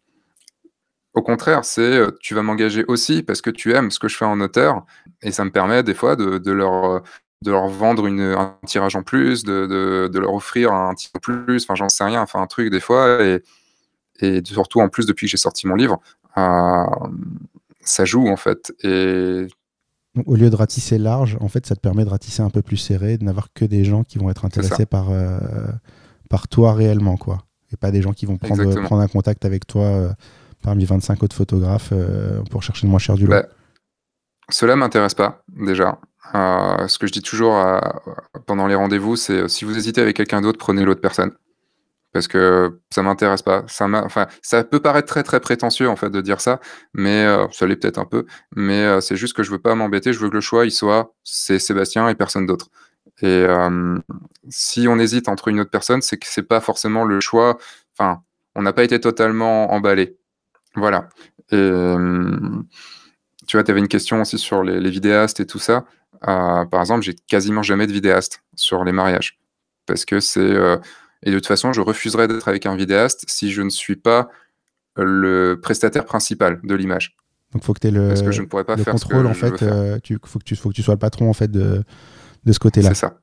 au contraire, c'est, heu, tu vas m'engager aussi parce que tu aimes ce que je fais en auteur et ça me permet des fois de de leur, heu, de leur vendre une, un tirage en plus, de de de leur offrir un titre en plus, enfin j'en sais rien, enfin un truc des fois et et surtout en plus depuis que j'ai sorti mon livre, hem, ça joue en fait et Donc, au lieu de ratisser large, en fait, ça te permet de ratisser un peu plus serré, de n'avoir que des gens qui vont être intéressés par, euh, par toi réellement, quoi. Et pas des gens qui vont prendre, Exactement. prendre un contact avec toi euh, parmi 25 autres photographes euh, pour chercher le moins cher du lot. Bah, cela m'intéresse pas déjà. Heu, ce que je dis toujours à pendant les rendez-vous, c'est, «Si vous hésitez avec quelqu'un d'autre, prenez l'autre personne». Parce que ça m'intéresse pas. Ça peut paraître très, très prétentieux en fait de dire ça, mais ça l'est peut-être un peu, mais c'est juste que je veux pas m'embêter, je veux que le choix il soit c'est Sébastien et personne d'autre. Et si on hésite entre une autre personne, c'est que c'est pas forcément le choix enfin, on n'a pas été totalement emballés. Voilà. Et tu vois, tu avais une question aussi sur les les vidéastes et tout ça. Heu, par exemple, j'ai quasiment jamais de vidéaste sur les mariages. Parce que c'est, heu et de toute façon, je refuserais d'être avec un vidéaste si je ne suis pas le prestataire principal de l'image. Donc, faut que tu aies le, Parce que je ne pourrais pas le faire contrôle, en fait. euh, tu, faut, que tu, faut que tu sois le patron, en fait, de, de ce côté-là. C'est ça.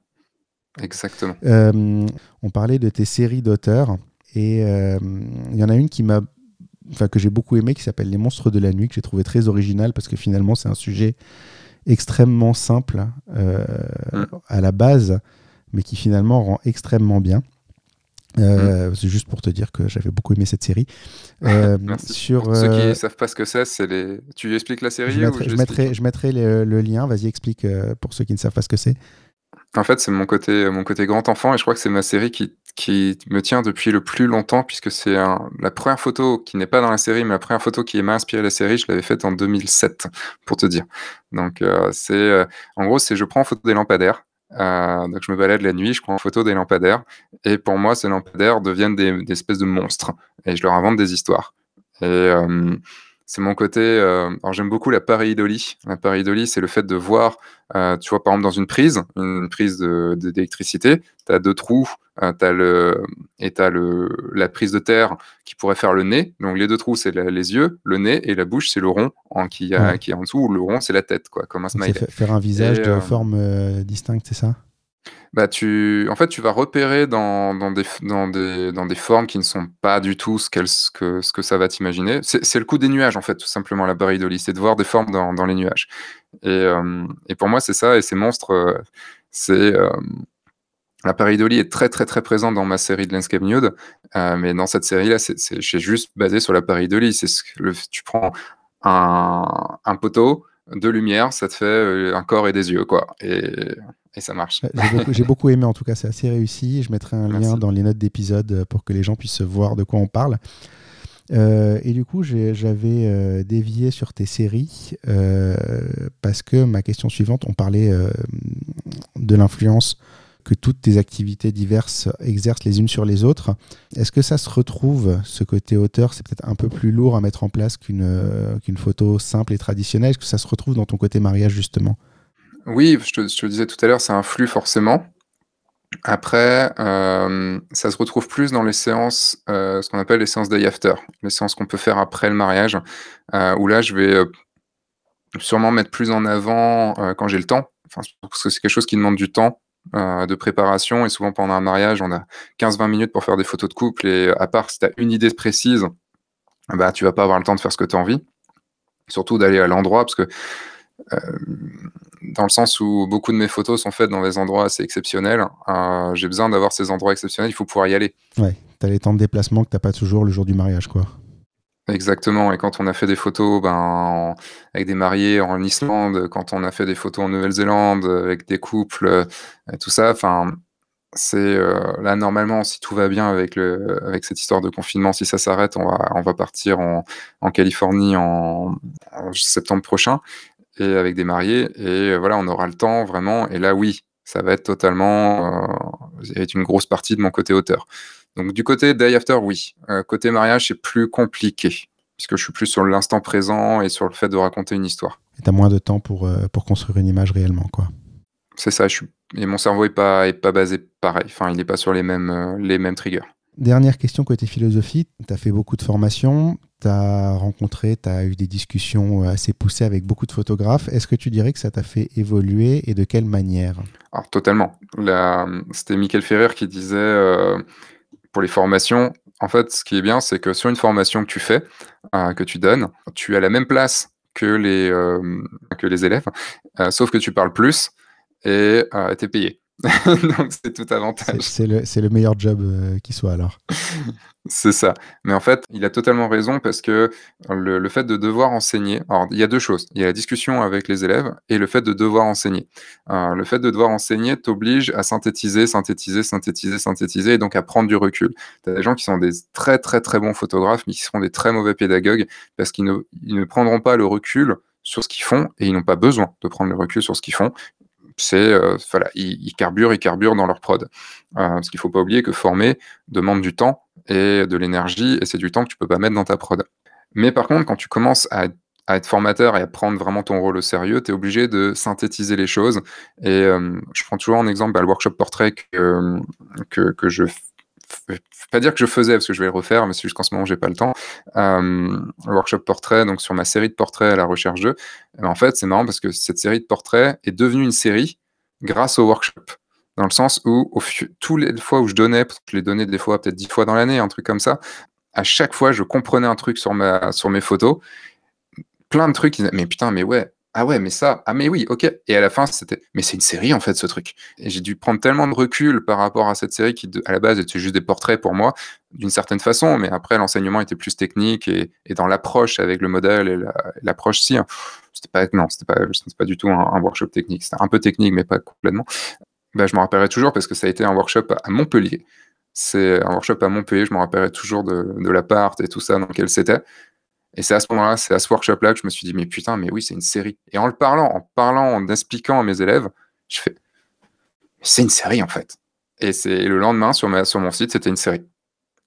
Exactement. Euh, on parlait de tes séries d'auteurs et euh, il y en a une qui m'a, enfin que j'ai beaucoup aimé qui s'appelle Les monstres de la nuit que j'ai trouvé très original parce que finalement c'est un sujet extrêmement simple Mm. à la base, mais qui finalement rend extrêmement bien. Euh, Mm. C'est juste pour te dire que j'avais beaucoup aimé cette série. Euh, sur, Pour ceux euh, qui savent pas ce que c'est, c'est les. Tu expliques la série je mettrai, je je l'explique mettrai, je mettrai le, le lien. Vas-y, explique euh, pour ceux qui ne savent pas ce que c'est. En fait, c'est mon côté, mon côté grand enfant et je crois que c'est ma série qui, qui me tient depuis le plus longtemps puisque c'est la première photo qui n'est pas dans la série, mais la première photo qui m'a inspiré la série, je l'avais faite en 2007, pour te dire. Donc, euh, c'est, euh, en gros, c'est je prends en photo des lampadaires. Euh, donc, je me balade la nuit, je prends en photo des lampadaires et pour moi, ces lampadaires deviennent des, des espèces de monstres et je leur invente des histoires. Et c'est mon côté. euh, alors, j'aime beaucoup la pareidolie. La pareidolie, c'est le fait de voir euh, tu vois, par exemple, dans une prise, une prise d'électricité, tu as deux trous, euh, t'as le, et tu as le, la prise de terre qui pourrait faire le nez. Donc, les deux trous, c'est les yeux, le nez, et la bouche, c'est le rond en, qui, a- Ouais. qui est en dessous, ou le rond, c'est la tête, quoi, comme un smiley. faire un visage Et, de euh, forme distincte, c'est ça? Bah, tu, en fait, tu vas repérer dans, des, formes qui ne sont pas du tout ce, que, ça va t'imaginer. C'est le coup des nuages, en fait, tout simplement, la pareidolie. C'est de voir des formes dans, les nuages. Et, euh, et pour moi, c'est ça. Et ces monstres, euh, c'est. euh, est très, très, très présente dans ma série de Landscape Nude. euh, mais dans cette série-là, c'est juste basé sur la pareidolie. C'est tu prends un poteau de lumière, ça te fait euh, un corps et des yeux, quoi. Et, et ça marche. Ouais, J'ai beaucoup, aimé, en tout cas, c'est assez réussi. Je mettrai un lien dans les notes d'épisode euh, pour que les gens puissent voir de quoi on parle. Euh, et du coup, j'avais euh, dévié sur tes séries euh, parce que ma question suivante, on parlait euh, de l'influence que toutes tes activités diverses exercent les unes sur les autres. Est-ce que ça se retrouve, ce côté auteur, c'est peut-être un peu plus lourd à mettre en place qu'une euh, photo simple et traditionnelle? Est-ce que ça se retrouve dans ton côté mariage, justement? Oui, je te, le disais tout à l'heure, ça influe forcément. Après, euh, ça se retrouve plus dans les séances, euh, ce qu'on appelle les séances day after, les séances qu'on peut faire après le mariage, où là, je vais sûrement mettre plus en avant quand j'ai le temps, parce que c'est quelque chose qui demande du temps euh, de préparation, et souvent pendant un mariage, on a 15-20 minutes pour faire des photos de couple, et à part si tu as une idée précise, bah, tu vas pas avoir le temps de faire ce que tu as envie, surtout d'aller à l'endroit, parce que euh, dans le sens où beaucoup de mes photos sont faites dans des endroits assez exceptionnels. Euh, j'ai besoin d'avoir ces endroits exceptionnels, il faut pouvoir y aller. Ouais, tu as les temps de déplacement que tu pas toujours le jour du mariage, quoi. Exactement. Et quand on a fait des photos ben, en- avec des mariés en Islande, quand on a fait des photos en Nouvelle-Zélande avec des couples, euh, tout ça, enfin, c'est euh, là normalement, si tout va bien avec le, avec cette histoire de confinement, si ça s'arrête, on va, on va partir en, en Californie en, septembre prochain et avec des mariés. Et voilà, on aura le temps vraiment. Et là, oui, ça va être totalement, euh, être une grosse partie de mon côté auteur. Donc du côté day after, oui. Euh, côté mariage, c'est plus compliqué puisque je suis plus sur l'instant présent et sur le fait de raconter une histoire. Et tu as moins de temps pour, euh, pour construire une image réellement, quoi. C'est ça. Je suis... Et mon cerveau est pas est pas basé pareil. Enfin, il n'est pas sur les mêmes euh, les mêmes triggers. Dernière question côté philosophie. Tu as fait beaucoup de formations, tu as rencontré, tu as eu des discussions assez poussées avec beaucoup de photographes. Est-ce que tu dirais que ça t'a fait évoluer et de quelle manière? Alors totalement. La- C'était Michael Ferrer qui disait pour les formations, en fait, ce qui est bien, c'est que sur une formation que tu fais, euh, que tu donnes, tu as la même place que les, euh, que les élèves, euh, sauf que tu parles plus et tu es payé. Donc c'est tout avantage. c'est le, meilleur job euh, qui soit alors. C'est ça. Mais en fait, il a totalement raison parce que le, le fait de devoir enseigner, alors il y a deux choses. Il y a la discussion avec les élèves et le fait de devoir enseigner. Euh, le fait de devoir enseigner t'oblige à synthétiser, synthétiser, synthétiser, synthétiser et donc à prendre du recul. Tu as des gens qui sont des très très très bons photographes mais qui seront des très mauvais pédagogues parce qu'ils ne, ils ne prendront pas le recul sur ce qu'ils font et ils n'ont pas besoin de prendre le recul sur ce qu'ils font. C'est euh, voilà, ils, carburent, ils carburent dans leur prod. Euh, parce qu'il faut pas oublier que former demande du temps et de l'énergie, et c'est du temps que tu peux pas mettre dans ta prod. Mais par contre, quand tu commences à, à être formateur et à prendre vraiment ton rôle au sérieux, tu es obligé de synthétiser les choses. Et euh, je prends toujours en exemple bah, le workshop portrait que, que, que je f- pas dire que je faisais parce que je vais le refaire, mais c'est juste qu'en ce moment j'ai pas le temps. Euh, workshop portrait, donc sur ma série de portraits à la recherche d'eux. Eh ben, en fait, c'est marrant parce que cette série de portraits est devenue une série grâce au workshop dans le sens où, au tous les fois où je donnais, je les donnais des fois, peut-être dix fois dans l'année, un truc comme ça, à chaque fois, je comprenais un truc sur, ma, sur mes photos, plein de trucs, mais putain, mais ouais, ah ouais, mais ça, ah mais oui, ok. Et à la fin, c'était, mais c'est une série en fait, ce truc. Et j'ai dû prendre tellement de recul par rapport à cette série qui, à la base, était juste des portraits pour moi, d'une certaine façon, mais après, l'enseignement était plus technique et, dans l'approche avec le modèle et l'approche si. Hein. c'était pas, non, c'était pas, pas du tout un, workshop technique. C'était un peu technique, mais pas complètement. Bah, je me rappellerai toujours parce que ça a été un workshop à Montpellier. C'est un workshop à Montpellier, je me rappellerai toujours de, de l'appart et tout ça dans lequel c'était. Et c'est à ce moment-là, c'est à ce workshop-là que je me suis dit, mais putain, mais oui, c'est une série. Et en le parlant, en parlant, en expliquant à mes élèves, je fais, c'est une série en fait. Et c'est le lendemain sur, ma, sur mon site, c'était une série.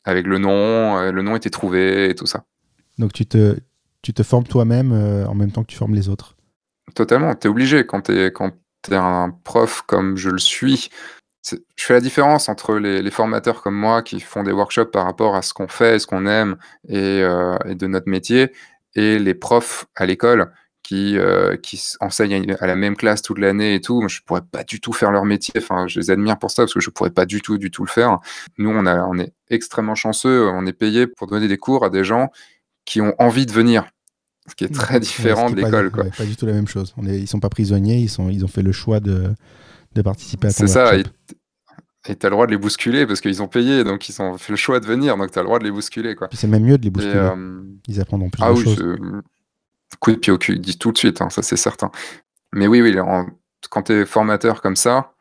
Avec le nom, euh, le nom était trouvé et tout ça. Donc tu te, tu te formes toi-même euh, en même temps que tu formes les autres Totalement, tu es obligé quand tu es, quand es un prof comme je le suis je fais la différence entre les, formateurs comme moi qui font des workshops par rapport à ce qu'on fait, ce qu'on aime euh, et, de notre métier, et les profs à l'école qui, euh, qui enseignent à la même classe toute l'année et tout. Je ne pourrais pas du tout faire leur métier. Enfin, je les admire pour ça parce que je ne pourrais pas du tout, du tout le faire. Nous, on, a, on est extrêmement chanceux. On est payé pour donner des cours à des gens qui ont envie de venir. Ce qui est très différent de l'école. Pas, pas, du tout la même chose. On est, ils sont pas prisonniers, ils, sont, ils ont fait le choix de, de participer à ton C'est ça. Et tu as le droit de les bousculer parce qu'ils ont payé, donc ils ont fait le choix de venir, donc tu as le droit de les bousculer. quoi. C'est même mieux de les bousculer. Euh, ils apprendront plus ah, de oui, choses. Coup de pied au cul, ils disent tout de suite, hein, ça c'est certain. Mais oui, oui, quand tu es formateur comme ça,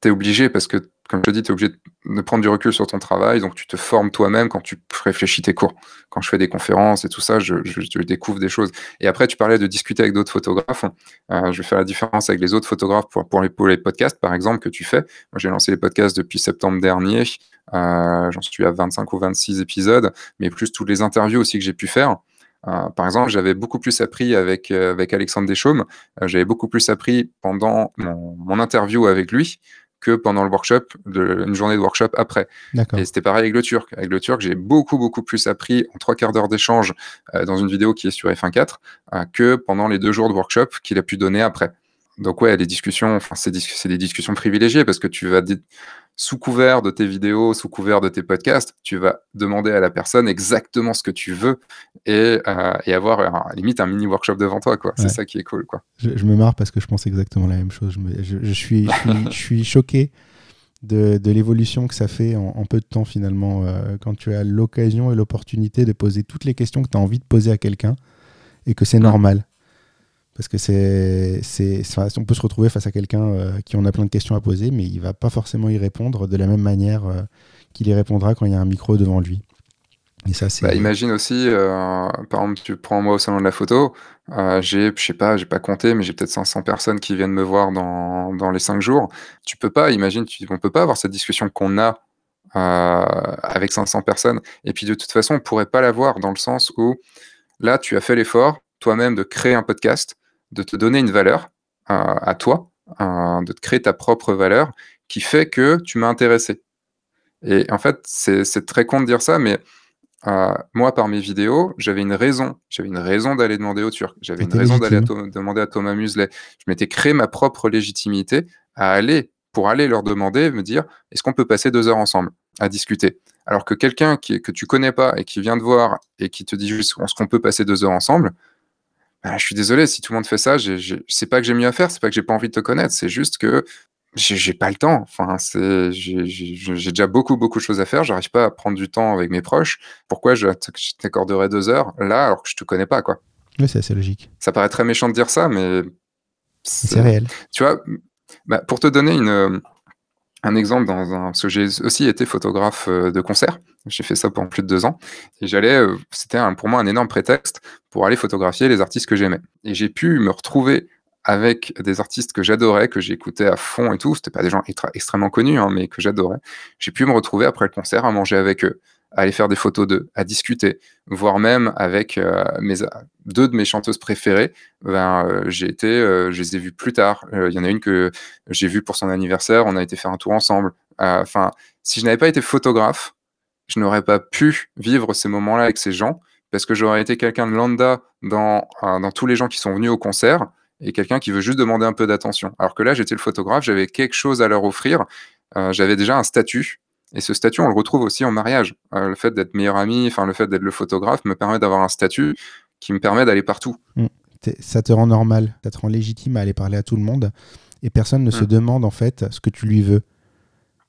tu es obligé parce que comme je te dis, tu es obligé de prendre du recul sur ton travail, donc tu te formes toi-même quand tu réfléchis tes cours. Quand je fais des conférences et tout ça, je, découvre des choses. Et après, tu parlais de discuter avec d'autres photographes. Euh, je vais faire la différence avec les autres photographes pour, pour, les, podcasts, par exemple, que tu fais. Moi, j'ai lancé les podcasts depuis septembre dernier. Euh, j'en suis à 25 ou 26 épisodes, mais plus toutes les interviews aussi que j'ai pu faire. Euh, par exemple, j'avais beaucoup plus appris avec, avec Alexandre Deschaumes. j'avais beaucoup plus appris pendant mon interview avec lui que pendant le workshop, de, une journée de workshop après. Et c'était pareil avec le turc. Avec le turc, j'ai beaucoup, beaucoup plus appris en trois quarts d'heure d'échange euh, dans une vidéo qui est sur F1.4 euh, que pendant les deux jours de workshop qu'il a pu donner après. Donc ouais, les discussions, enfin c'est des discussions privilégiées parce que tu vas sous couvert de tes vidéos, sous couvert de tes podcasts, tu vas demander à la personne exactement ce que tu veux et, euh, avoir limite un mini workshop devant toi quoi. C'est ça qui est cool quoi. Je, me marre parce que je pense exactement la même chose. Je, suis, je, suis, choqué de, l'évolution que ça fait en, peu de temps finalement euh, quand tu as l'occasion et l'opportunité de poser toutes les questions que tu as envie de poser à quelqu'un et que c'est normal parce que c'est, c'est, on peut se retrouver face à quelqu'un euh, qui en a plein de questions à poser, mais il va pas forcément y répondre de la même manière euh, qu'il y répondra quand il y a un micro devant lui. Ça. Bah, imagine aussi, euh, par exemple, tu prends moi au salon de la photo, j'ai, je sais pas, j'ai pas compté, mais j'ai peut-être 500 personnes qui viennent me voir dans, dans les 5 jours. Tu peux pas, imagine, tu, on peut pas avoir cette discussion qu'on a avec 500 personnes. Et puis de toute façon, on pourrait pas l'avoir dans le sens où là, tu as fait l'effort toi-même de créer un podcast de te donner une valeur euh, à toi, euh, de te créer ta propre valeur qui fait que tu m'as intéressé. Et en fait, c'est très con de dire ça, mais euh, moi, par mes vidéos, j'avais une raison. J'avais une raison d'aller demander au Turc. J'avais une raison d'aller demander à Thomas Muselet. Je m'étais créé ma propre légitimité à aller, pour aller leur demander, me dire, est-ce qu'on peut passer deux heures ensemble à discuter? Alors que quelqu'un que tu connais pas et qui vient te voir et qui te dit juste, est-ce qu'on peut passer deux heures ensemble bah, je suis désolé, si tout le monde fait ça, c'est pas que j'ai mieux à faire, c'est pas que j'ai pas envie de te connaître, c'est juste que j'ai pas le temps. Enfin, j'ai déjà beaucoup, beaucoup de choses à faire. J'arrive pas à prendre du temps avec mes proches. Pourquoi je t'accorderais deux heures là alors que je te connais pas, quoi? Oui, c'est assez logique. Ça paraît très méchant de dire ça, mais c'est réel. Tu vois, bah, pour te donner une, un exemple dans un, parce que j'ai aussi été photographe euh, de concert. J'ai fait ça pendant plus de deux ans. Et j'allais, euh, c'était pour moi un énorme prétexte pour aller photographier les artistes que j'aimais. Et j'ai pu me retrouver avec des artistes que j'adorais, que j'écoutais à fond et tout. C'était pas des gens extrêmement connus, hein, mais que j'adorais. J'ai pu me retrouver après le concert à manger avec eux, à aller faire des photos d'eux, à discuter, voire même avec euh, mes, deux de mes chanteuses préférées. Ben, euh, j'ai été, je les ai vues plus tard. Il y en a une que j'ai vue pour son anniversaire. On a été faire un tour ensemble. Enfin, si je n'avais pas été photographe, je n'aurais pas pu vivre ces moments-là avec ces gens parce que j'aurais été quelqu'un de lambda dans, dans tous les gens qui sont venus au concert et quelqu'un qui veut juste demander un peu d'attention. Alors que là, j'étais le photographe, j'avais quelque chose à leur offrir, euh, j'avais déjà un statut. Et ce statut, on le retrouve aussi en mariage. Euh, le fait d'être meilleur ami, enfin le fait d'être le photographe me permet d'avoir un statut qui me permet d'aller partout. Mm. ça te rend normal, ça te rend légitime à aller parler à tout le monde et personne ne se Mm. demande en fait ce que tu lui veux.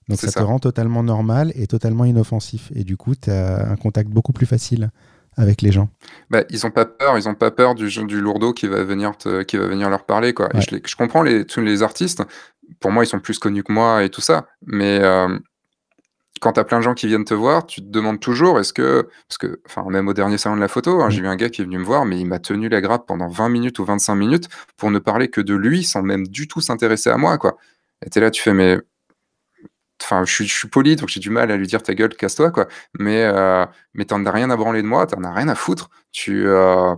Donc ça, te rend totalement normal et totalement inoffensif. Et du coup, tu as un contact beaucoup plus facile avec les gens. Bah, ils ont pas peur, ils ont pas peur du, du lourdeau qui va venir te, qui va venir leur parler quoi. Et Ouais. je, les- je comprends les, tous les artistes. Pour moi, ils sont plus connus que moi et tout ça. Mais euh, quand t'as plein de gens qui viennent te voir, tu te demandes toujours est-ce que parce que enfin même au dernier salon de la photo, hein, Mm. j'ai eu un gars qui est venu me voir, mais il m'a tenu la grappe pendant 20 minutes ou 25 minutes pour ne parler que de lui, sans même du tout s'intéresser à moi quoi. Et t'es là, tu fais mais Enfin, je suis, je suis poli, donc j'ai du mal à lui dire ta gueule, casse-toi, quoi. Mais, euh, mais t'en as rien à branler de moi, t'en as rien à foutre. Tu, euh,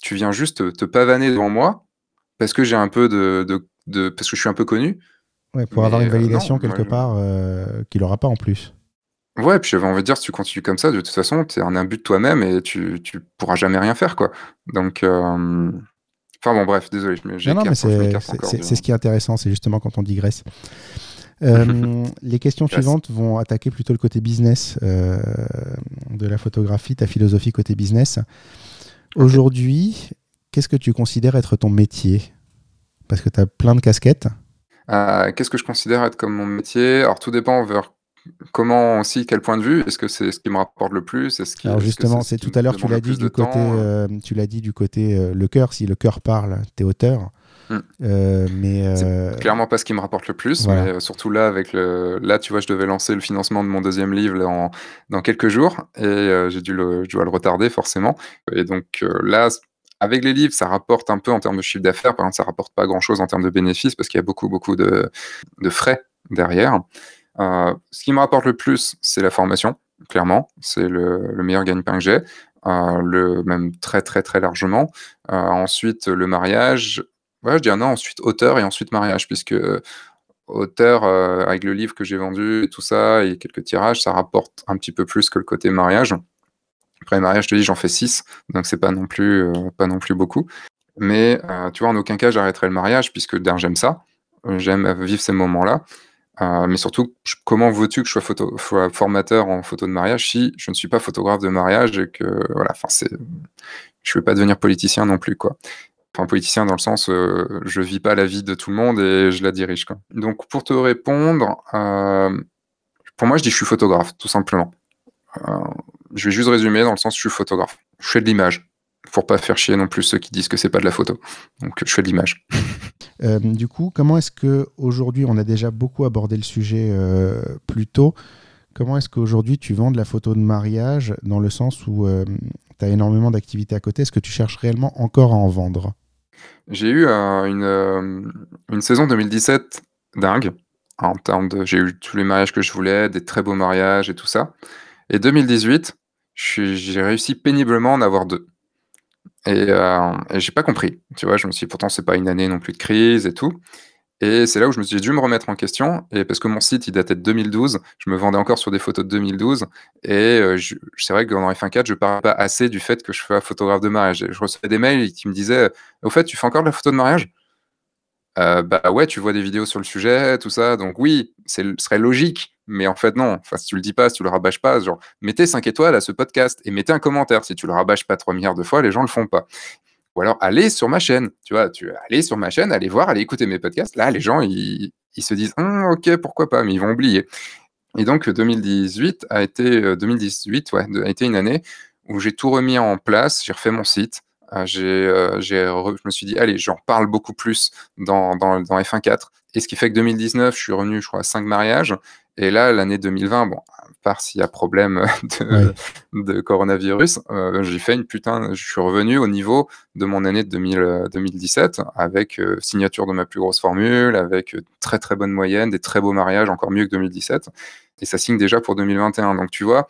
tu viens juste te, te pavaner devant moi parce que j'ai un peu de, de, de- parce que je suis un peu connu. Ouais, pour Mais, avoir une euh, validation non, quelque part euh, qu'il n'aura pas en plus. Ouais, puis j'avais envie de dire, si tu continues comme ça, de toute façon, t'es un imbu de toi-même et tu, tu pourras jamais rien faire, quoi. Donc, euh, enfin bon, bref, désolé, je me- Non, non, mais c'est ce qui est intéressant, c'est justement quand on digresse. Euh, les questions Yes. suivantes vont attaquer plutôt le côté business euh, de la photographie, ta philosophie côté business. Aujourd'hui, qu'est-ce que tu considères être ton métier? Parce que tu as plein de casquettes. Euh, Qu'est-ce que je considère être comme mon métier? Alors, tout dépend vers comment aussi, quel point de vue? Est-ce que c'est ce qui me rapporte le plus? Est-ce qui, Alors justement, ce c'est tout à l'heure tu demande l'as dit du côté, euh, tu l'as dit du côté euh, le cœur. Si le cœur parle, t'es auteur. Mm. Euh, mais C'est euh, clairement pas ce qui me rapporte le plus, Voilà. mais euh, surtout là, avec le, là, tu vois, je devais lancer le financement de mon deuxième livre là, en- dans quelques jours et euh, j'ai dû le, je dois le retarder forcément. Et donc euh, là, avec les livres, ça rapporte un peu en termes de chiffre d'affaires. Par contre, ça rapporte pas grand-chose en termes de bénéfices parce qu'il y a beaucoup, beaucoup de, de frais derrière. Euh, ce qui me rapporte le plus, c'est la formation, clairement. C'est le, le meilleur gagne-pain que j'ai, euh, le, même très, très, très largement. Euh, ensuite, le mariage. Ouais, je dirais non, ensuite auteur et ensuite mariage, puisque auteur, avec le livre que j'ai vendu et tout ça, et quelques tirages, ça rapporte un petit peu plus que le côté mariage. Après, mariage, je te dis, j'en fais 6, donc c'est pas non plus, pas non plus beaucoup. Mais tu vois, en aucun cas, j'arrêterai le mariage, puisque j'aime ça. J'aime vivre ces moments-là. Euh, mais surtout, comment veux-tu que je sois, formateur en photo de mariage si je ne suis pas photographe de mariage et que, voilà, enfin, c'est, je ne veux pas devenir politicien non plus, quoi. Enfin, politicien dans le sens, euh, je vis pas la vie de tout le monde et je la dirige, quoi. Donc, pour te répondre, euh, pour moi, je dis je suis photographe, tout simplement. Euh, je vais juste résumer dans le sens je suis photographe. Je fais de l'image pour pas faire chier non plus ceux qui disent que c'est pas de la photo. Donc, je fais de l'image. Euh, du coup, comment est-ce que aujourd'hui, on a déjà beaucoup abordé le sujet euh, plus tôt. Comment est-ce qu'aujourd'hui tu vends de la photo de mariage dans le sens où tu as énormément d'activités à côté? Est-ce que tu cherches réellement encore à en vendre? J'ai eu euh, une, euh, une saison 2017 dingue. En termes de, j'ai eu tous les mariages que je voulais, des très beaux mariages et tout ça. Et 2018, je suis- j'ai réussi péniblement à en avoir deux. Et, euh, et j'ai pas compris. Tu vois, je me suis dit, pourtant, c'est pas une année non plus de crise et tout. Et c'est là où je me suis dû me remettre en question. Et parce que mon site, il datait de 2012, je me vendais encore sur des photos de 2012. Et euh, c'est vrai que dans F1.4, je parlais pas assez du fait que je fais photographe de mariage. Je recevais des mails qui me disaient, au fait, tu fais encore de la photo de mariage? Euh, Bah ouais, tu vois des vidéos sur le sujet, tout ça. Donc oui, ce serait logique. Mais en fait, non. Enfin, si tu le dis pas, si tu le rabâches pas, genre, mettez 5 étoiles à ce podcast et mettez un commentaire. Si tu le rabâches pas 3 milliards de fois, les gens le font pas. Ou alors, allez sur ma chaîne. Tu vois, tu allez sur ma chaîne, allez voir, allez écouter mes podcasts. Là, les gens, ils, se disent, Hum, ok, pourquoi pas, mais ils vont oublier. Et donc, 2018 a été, euh, 2018, ouais, de- a été une année où j'ai tout remis en place. J'ai refait mon site. Euh, euh, je me suis dit, allez, j'en parle beaucoup plus dans, dans, dans F1.4. Et ce qui fait que 2019, je suis revenu, je crois, à 5 mariages. Et là, l'année 2020, bon, à part s'il y a problème de, de coronavirus, euh, j'ai fait une putain, je suis revenu au niveau de mon année de 2000, euh, 2017 avec euh, signature de ma plus grosse formule, avec euh, très très bonne moyenne, des très beaux mariages, encore mieux que 2017. Et ça signe déjà pour 2021. Donc tu vois,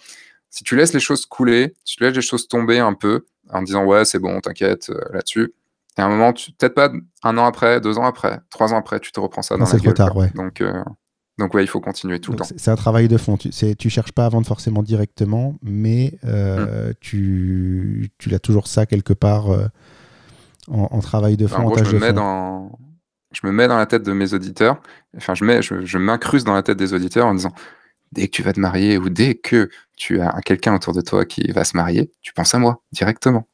si tu laisses les choses couler, si tu laisses les choses tomber un peu en disant ouais, c'est bon, t'inquiète euh, là-dessus. Et à un moment, peut-être pas un an après, deux ans après, trois ans après, tu te reprends ça Non, dans c'est la trop gueule. tard, quoi. ouais. Donc, euh, donc ouais, il faut continuer tout le temps. c'est un travail de fond. Tu, tu cherches pas à vendre forcément directement, mais euh, Mm. tu, tu as toujours ça quelque part euh, en, en travail de fond, en en gros, je me, mets dans, je me mets dans la tête de mes auditeurs, enfin, je, mets, je, je m'incruste dans la tête des auditeurs en disant dès que tu vas te marier ou dès que tu as quelqu'un autour de toi qui va se marier, tu penses à moi directement,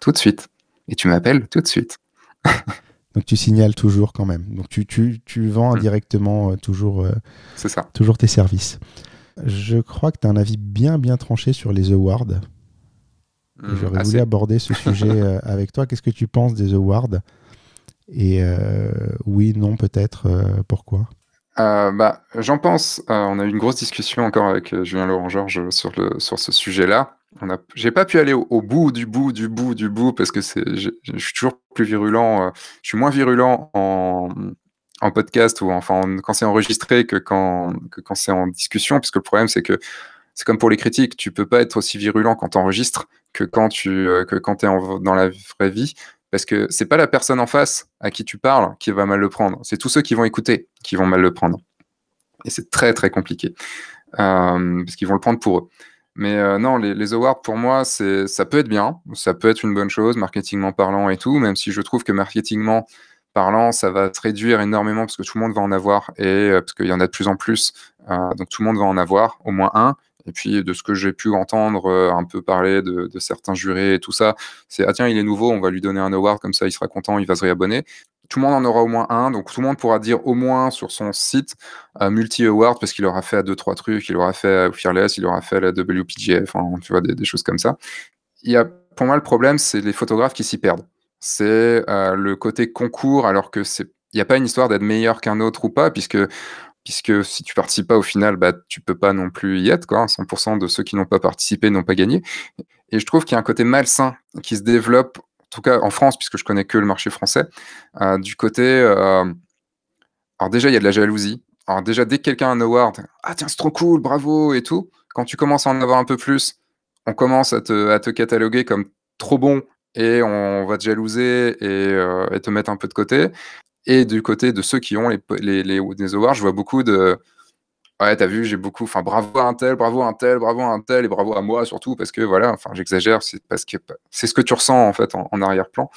tout de suite. Et tu m'appelles tout de suite. Donc tu signales toujours quand même. Donc tu, tu, tu vends Mm. indirectement euh, toujours, euh, C'est ça. toujours tes services. Je crois que tu as un avis bien bien tranché sur les awards. Mm, J'aurais voulu aborder ce sujet euh, avec toi. Qu'est-ce que tu penses des awards? Et oui, non, peut-être. pourquoi? Euh, bah, j'en pense. Euh, on a eu une grosse discussion encore avec euh, Julien Laurent Georges sur sur ce sujet-là. J'ai pas pu aller au, bout du bout du bout du bout parce que je, suis toujours plus virulent. je suis moins virulent en en podcast ou enfin en- quand c'est enregistré que quand que quand c'est en discussion. Parce que le problème c'est que c'est comme pour les critiques, tu peux pas être aussi virulent quand tu enregistres que quand tu que quand es dans la vraie vie. Parce que c'est pas la personne en face à qui tu parles qui va mal le prendre, c'est tous ceux qui vont écouter qui vont mal le prendre. Et c'est très très compliqué. Euh, parce qu'ils vont le prendre pour eux. Mais euh, non, les, awards pour moi, c'est ça peut être bien, ça peut être une bonne chose, marketingment parlant et tout, même si je trouve que marketingment parlant, ça va se réduire énormément parce que tout le monde va en avoir et euh, parce qu'il y en a de plus en plus. Donc tout le monde va en avoir, au moins un. Et puis de ce que j'ai pu entendre, euh, un peu parler de, certains jurés et tout ça, c'est ah tiens, il est nouveau, on va lui donner un award, comme ça il sera content, il va se réabonner. Tout le monde en aura au moins un, donc tout le monde pourra dire au moins sur son site euh, multi-award parce qu'il aura fait à deux, trois trucs, il aura fait Fearless, il aura fait la WPGA, enfin tu vois, des, des choses comme ça. Il y a, pour moi, le problème, c'est les photographes qui s'y perdent. C'est euh, le côté concours, alors que c'est, il n'y a pas une histoire d'être meilleur qu'un autre ou pas, puisque puisque si tu participes pas au final, bah, tu peux pas non plus y être. Quoi. 100% de ceux qui n'ont pas participé n'ont pas gagné. Et je trouve qu'il y a un côté malsain qui se développe, en tout cas en France, puisque je connais que le marché français, euh, du côté... euh, alors déjà, il y a de la jalousie. Alors déjà, dès que quelqu'un a un award, ah tiens, c'est trop cool, bravo et tout, quand tu commences à en avoir un peu plus, on commence à te, à te cataloguer comme trop bon et on va te jalouser et, euh, et te mettre un peu de côté. Et du côté de ceux qui ont les, les, awards, je vois beaucoup de. Ouais, t'as vu, j'ai beaucoup. Enfin, bravo à un tel, bravo à un tel, bravo à un tel, et bravo à moi surtout, parce que voilà, enfin, j'exagère, c'est parce que c'est ce que tu ressens en fait en, en arrière-plan.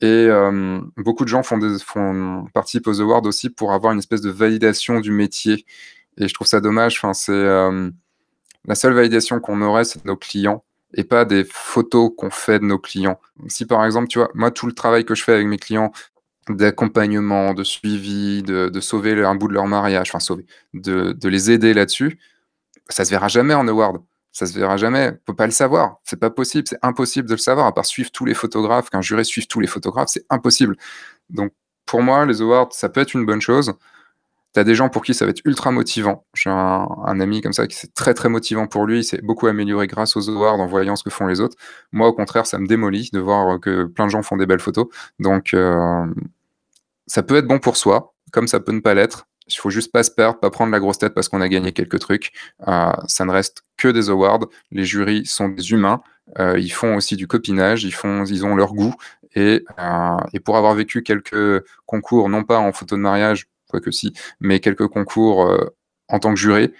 Et euh, beaucoup de gens font des, font, participent aux awards aussi pour avoir une espèce de validation du métier. Et je trouve ça dommage. Enfin, c'est euh, la seule validation qu'on aurait, c'est nos clients et pas des photos qu'on fait de nos clients. Si par exemple, tu vois, moi, tout le travail que je fais avec mes clients, d'accompagnement, de suivi, de, sauver un bout de leur mariage, enfin sauver, de, les aider là-dessus, ça se verra jamais en award. Ça se verra jamais. On peut pas le savoir. C'est pas possible. C'est impossible de le savoir. À part suivre tous les photographes, qu'un juré suive tous les photographes, c'est impossible. Donc, pour moi, les awards, ça peut être une bonne chose. Tu as des gens pour qui ça va être ultra motivant. J'ai un, un, ami comme ça qui c'est très très motivant pour lui. Il s'est beaucoup amélioré grâce aux awards en voyant ce que font les autres. Moi, au contraire, ça me démolit de voir que plein de gens font des belles photos. Donc, euh, ça peut être bon pour soi, comme ça peut ne pas l'être. Il faut juste pas se perdre, pas prendre la grosse tête parce qu'on a gagné quelques trucs. Euh, ça ne reste que des awards. Les jurys sont des humains. Euh, ils font aussi du copinage. Ils font, ils ont leur goût. Et, euh, et pour avoir vécu quelques concours, non pas en photo de mariage, quoique si, mais quelques concours en tant que juré,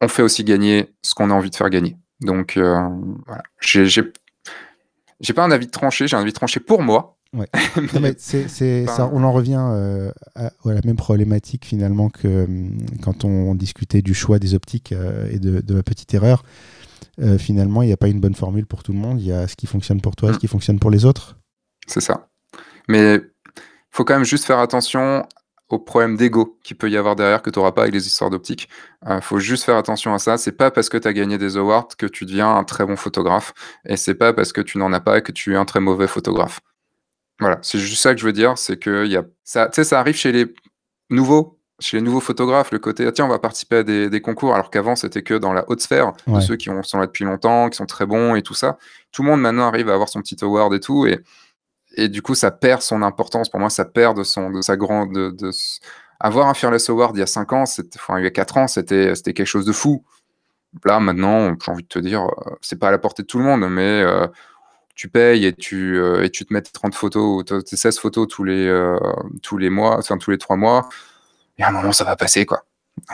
on fait aussi gagner ce qu'on a envie de faire gagner. Donc voilà. J'ai pas un avis tranché, j'ai un avis tranché pour moi. Ouais. non, mais c'est, c'est, ça, on en revient euh, à, à, la même problématique finalement que euh, quand on discutait du choix des optiques euh, et de, de, ma petite erreur. Euh, finalement, il n'y a pas une bonne formule pour tout le monde. Il y a ce qui fonctionne pour toi, mmh. ce qui fonctionne pour les autres. C'est ça. Mais il faut quand même juste faire attention aux problèmes d'ego qu'il peut y avoir derrière que tu n'auras pas avec les histoires d'optique. Il euh, faut juste faire attention à ça. C'est pas parce que tu as gagné des awards que tu deviens un très bon photographe. Et c'est pas parce que tu n'en as pas que tu es un très mauvais photographe. Voilà, c'est juste ça que je veux dire, c'est que y a, ça, ça arrive chez les nouveaux, chez les nouveaux photographes, le côté, tiens, on va participer à des, des concours, alors qu'avant, c'était que dans la haute sphère, ouais. de ceux qui ont, sont là depuis longtemps, qui sont très bons et tout ça. Tout le monde maintenant arrive à avoir son petit award et tout, et, et du coup, ça perd son importance. Pour moi, ça perd de, son, de sa grande... De, de... Avoir un Fearless Award il y a 5 ans, enfin, il y a 4 ans, c'était quelque chose de fou. Là, maintenant, j'ai envie de te dire, c'est pas à la portée de tout le monde, mais... Euh, tu payes et tu, euh, et tu te mets 30 photos, tes 16 photos tous les, euh, tous les mois, enfin tous les 3 mois, et à un moment ça va passer quoi.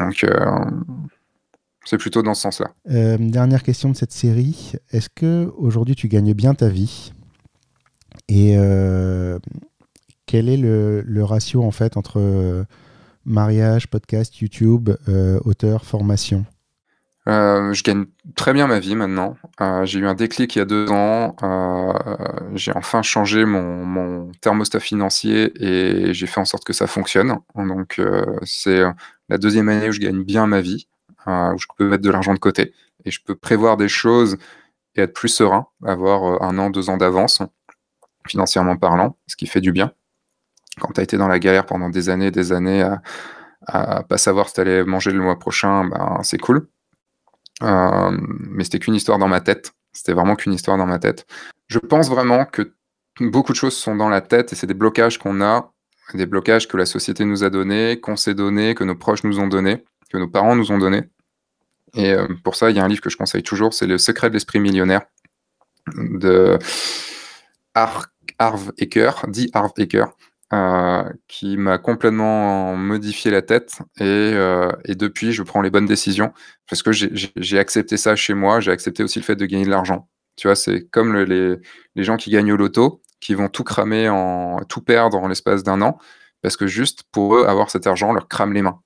Donc euh, c'est plutôt dans ce sens-là. dernière question de cette série, est-ce que aujourd'hui tu gagnes bien ta vie? Et quel est le, le, ratio en fait entre mariage, podcast, YouTube, auteur, formation? Euh, je gagne très bien ma vie maintenant. Euh, j'ai eu un déclic il y a deux ans. Euh, j'ai enfin changé mon, thermostat financier et j'ai fait en sorte que ça fonctionne. Donc, c'est la deuxième année où je gagne bien ma vie, où je peux mettre de l'argent de côté et je peux prévoir des choses et être plus serein, avoir un an, deux ans d'avance, financièrement parlant, ce qui fait du bien. Quand tu as été dans la galère pendant des années, des années à, à pas savoir si tu allais manger le mois prochain, ben, c'est cool. Euh, mais c'était qu'une histoire dans ma tête. C'était vraiment qu'une histoire dans ma tête. Je pense vraiment que beaucoup de choses sont dans la tête et c'est des blocages qu'on a, des blocages que la société nous a donnés, qu'on s'est donnés, que nos proches nous ont donnés, que nos parents nous ont donnés. Et euh, pour ça, il y a un livre que je conseille toujours, c'est Le secret de l'esprit millionnaire de Harv Eker, dit Harv Eker, euh, qui m'a complètement modifié la tête. Et, euh, et, depuis, je prends les bonnes décisions parce que j'ai accepté ça chez moi. J'ai accepté aussi le fait de gagner de l'argent. Tu vois, c'est comme le, les, les, gens qui gagnent au loto, qui vont tout cramer, en, tout perdre en l'espace d'un an, parce que juste pour eux, avoir cet argent leur crame les mains.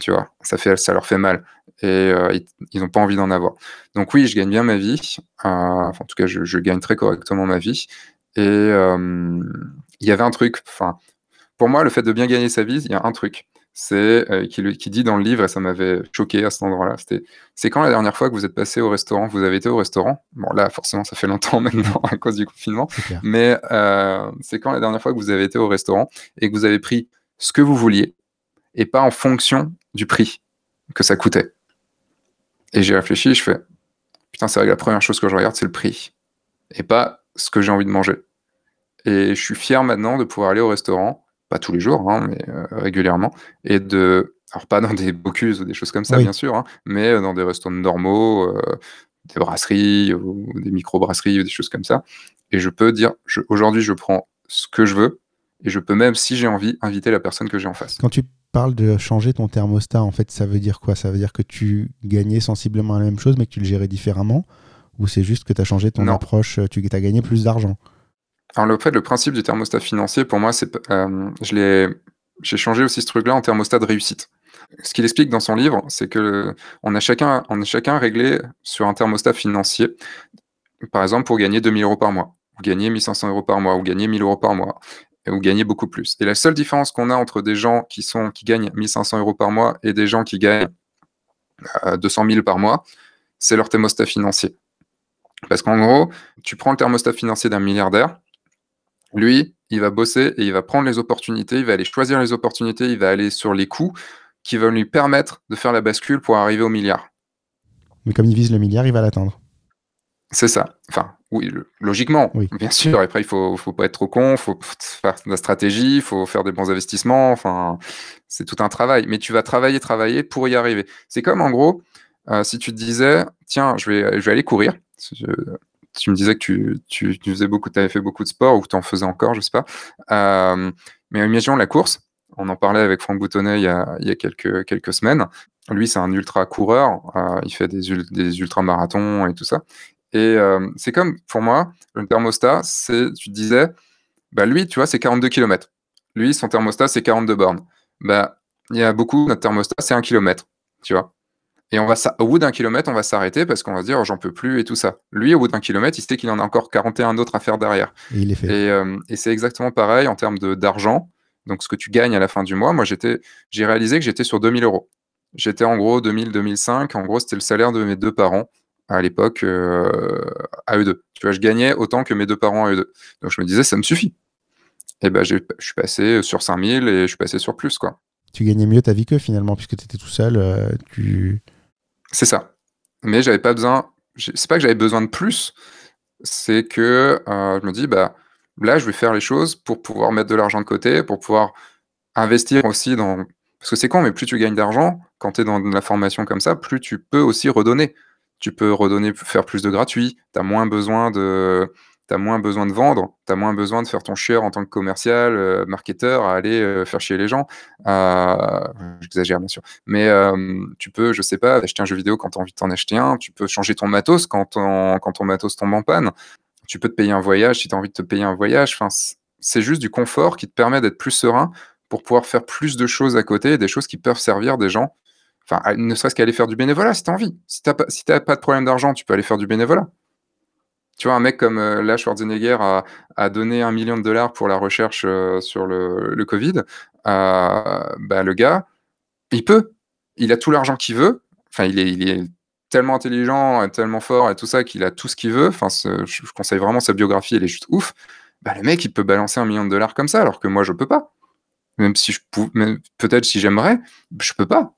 Tu vois, ça, fait, ça leur fait mal et euh, ils n'ont pas envie d'en avoir. Donc oui, je gagne bien ma vie. en tout cas, je, gagne très correctement ma vie. Et, il y avait un truc, enfin, pour moi, le fait de bien gagner sa vie, il y a un truc. C'est euh, qui, dit dans le livre, et ça m'avait choqué à cet endroit-là, c'était c'est quand la dernière fois que vous êtes passé au restaurant, vous avez été au restaurant? Bon, là, forcément, ça fait longtemps maintenant à cause du confinement, mais euh, c'est quand la dernière fois que vous avez été au restaurant et que vous avez pris ce que vous vouliez et pas en fonction du prix que ça coûtait. Et j'ai réfléchi, je fais putain, c'est vrai que la première chose que je regarde, c'est le prix et pas ce que j'ai envie de manger. Et je suis fier maintenant de pouvoir aller au restaurant, pas tous les jours, hein, mais euh, régulièrement, et de. Alors, pas dans des Bocuse ou des choses comme ça, bien sûr, hein, mais euh, dans des restaurants normaux, euh, des brasseries ou des micro-brasseries ou des choses comme ça. Et je peux dire, aujourd'hui, je prends ce que je veux, et je peux même, si j'ai envie, inviter la personne que j'ai en face. Quand tu parles de changer ton thermostat, en fait, ça veut dire quoi? Ça veut dire que tu gagnais sensiblement la même chose, mais que tu le gérais différemment? Ou c'est juste que tu as changé ton approche, tu as gagné plus d'argent? Alors, le fait, le principe du thermostat financier, pour moi, c'est, euh, je l'ai, j'ai changé aussi ce truc-là en thermostat de réussite. Ce qu'il explique dans son livre, c'est que on a chacun, on est chacun réglé sur un thermostat financier. Par exemple, pour gagner 2000 euros par mois, ou gagner 1500 euros par mois, ou gagner 1000 euros par mois, ou gagner beaucoup plus. Et la seule différence qu'on a entre des gens qui sont, qui gagnent 1500 euros par mois et des gens qui gagnent 200 euh, 000 par mois, c'est leur thermostat financier. Parce qu'en gros, tu prends le thermostat financier d'un milliardaire, lui, il va bosser et il va prendre les opportunités, il va aller choisir les opportunités, il va aller sur les coûts qui vont lui permettre de faire la bascule pour arriver au milliard. Mais comme il vise le milliard, il va l'atteindre. C'est ça. Enfin, oui, logiquement, bien sûr. Après, il faut, faut pas être trop con, il faut faire de la stratégie, il faut faire des bons investissements. Enfin, c'est tout un travail. Mais tu vas travailler, travailler pour y arriver. C'est comme en gros, euh, si tu te disais, tiens, je vais, je vais aller courir tu me disais que tu, faisais beaucoup, avais fait beaucoup de sport ou que tu en faisais encore, je sais pas. Euh, mais imaginons la course. On en parlait avec Franck Boutonnet il y a, quelques, semaines. Lui, c'est un ultra coureur. Euh, il fait des, des ultramarathons et tout ça. Et euh, c'est comme, pour moi, le thermostat, c'est, tu disais, bah lui, tu vois, c'est 42 km. Lui, son thermostat, c'est 42 bornes. Bah, il y a beaucoup, notre thermostat, c'est 1 km. Tu vois. Et on va au bout d'un kilomètre, on va s'arrêter parce qu'on va se dire j'en peux plus et tout ça. Lui, au bout d'un kilomètre, il sait qu'il en a encore 41 autres à faire derrière. Et il est fait. Euh, et, c'est exactement pareil en termes d'argent. Donc ce que tu gagnes à la fin du mois, moi j'étais, j'ai réalisé que j'étais sur 2000 euros. J'étais en gros 2000-2005. En gros, c'était le salaire de mes deux parents à l'époque euh, à eux deux. Tu vois, je gagnais autant que mes deux parents à eux deux. Donc je me disais ça me suffit. Et ben je suis passé sur 5000 et je suis passé sur plus quoi. Tu gagnais mieux ta vie que finalement puisque tu étais tout seul. Euh, tu c'est ça. Mais j'avais pas besoin. C'est pas que j'avais besoin de plus, c'est que euh, je me dis, bah là, je vais faire les choses pour pouvoir mettre de l'argent de côté, pour pouvoir investir aussi dans. Parce que c'est con, mais plus tu gagnes d'argent, quand tu es dans la formation comme ça, plus tu peux aussi redonner. Tu peux redonner, faire plus de gratuit, tu as moins besoin de tu as moins besoin de vendre, tu as moins besoin de faire ton share en tant que commercial, euh, marketeur, à aller euh, faire chier les gens. Euh, J'exagère bien sûr. Mais tu peux, je sais pas, acheter un jeu vidéo quand tu as envie de t'en acheter un, tu peux changer ton matos quand ton, matos tombe en panne, tu peux te payer un voyage si tu as envie de te payer un voyage. Enfin, c'est juste du confort qui te permet d'être plus serein pour pouvoir faire plus de choses à côté, des choses qui peuvent servir des gens Enfin, ne serait-ce qu'aller faire du bénévolat si tu as envie. Si tu n'as pas de problème d'argent, tu peux aller faire du bénévolat. Tu vois, un mec comme euh, là, Schwarzenegger a, donné un million de dollars pour la recherche euh, sur le, Covid. Euh, bah, le gars, il peut. Il a tout l'argent qu'il veut. Enfin, il est, il est tellement intelligent, tellement fort et tout ça qu'il a tout ce qu'il veut. Enfin, je, conseille vraiment sa biographie, elle est juste ouf. Bah, le mec, il peut balancer un million de dollars comme ça, alors que moi, je peux pas. Même si je pouvais, peut-être si j'aimerais, je peux pas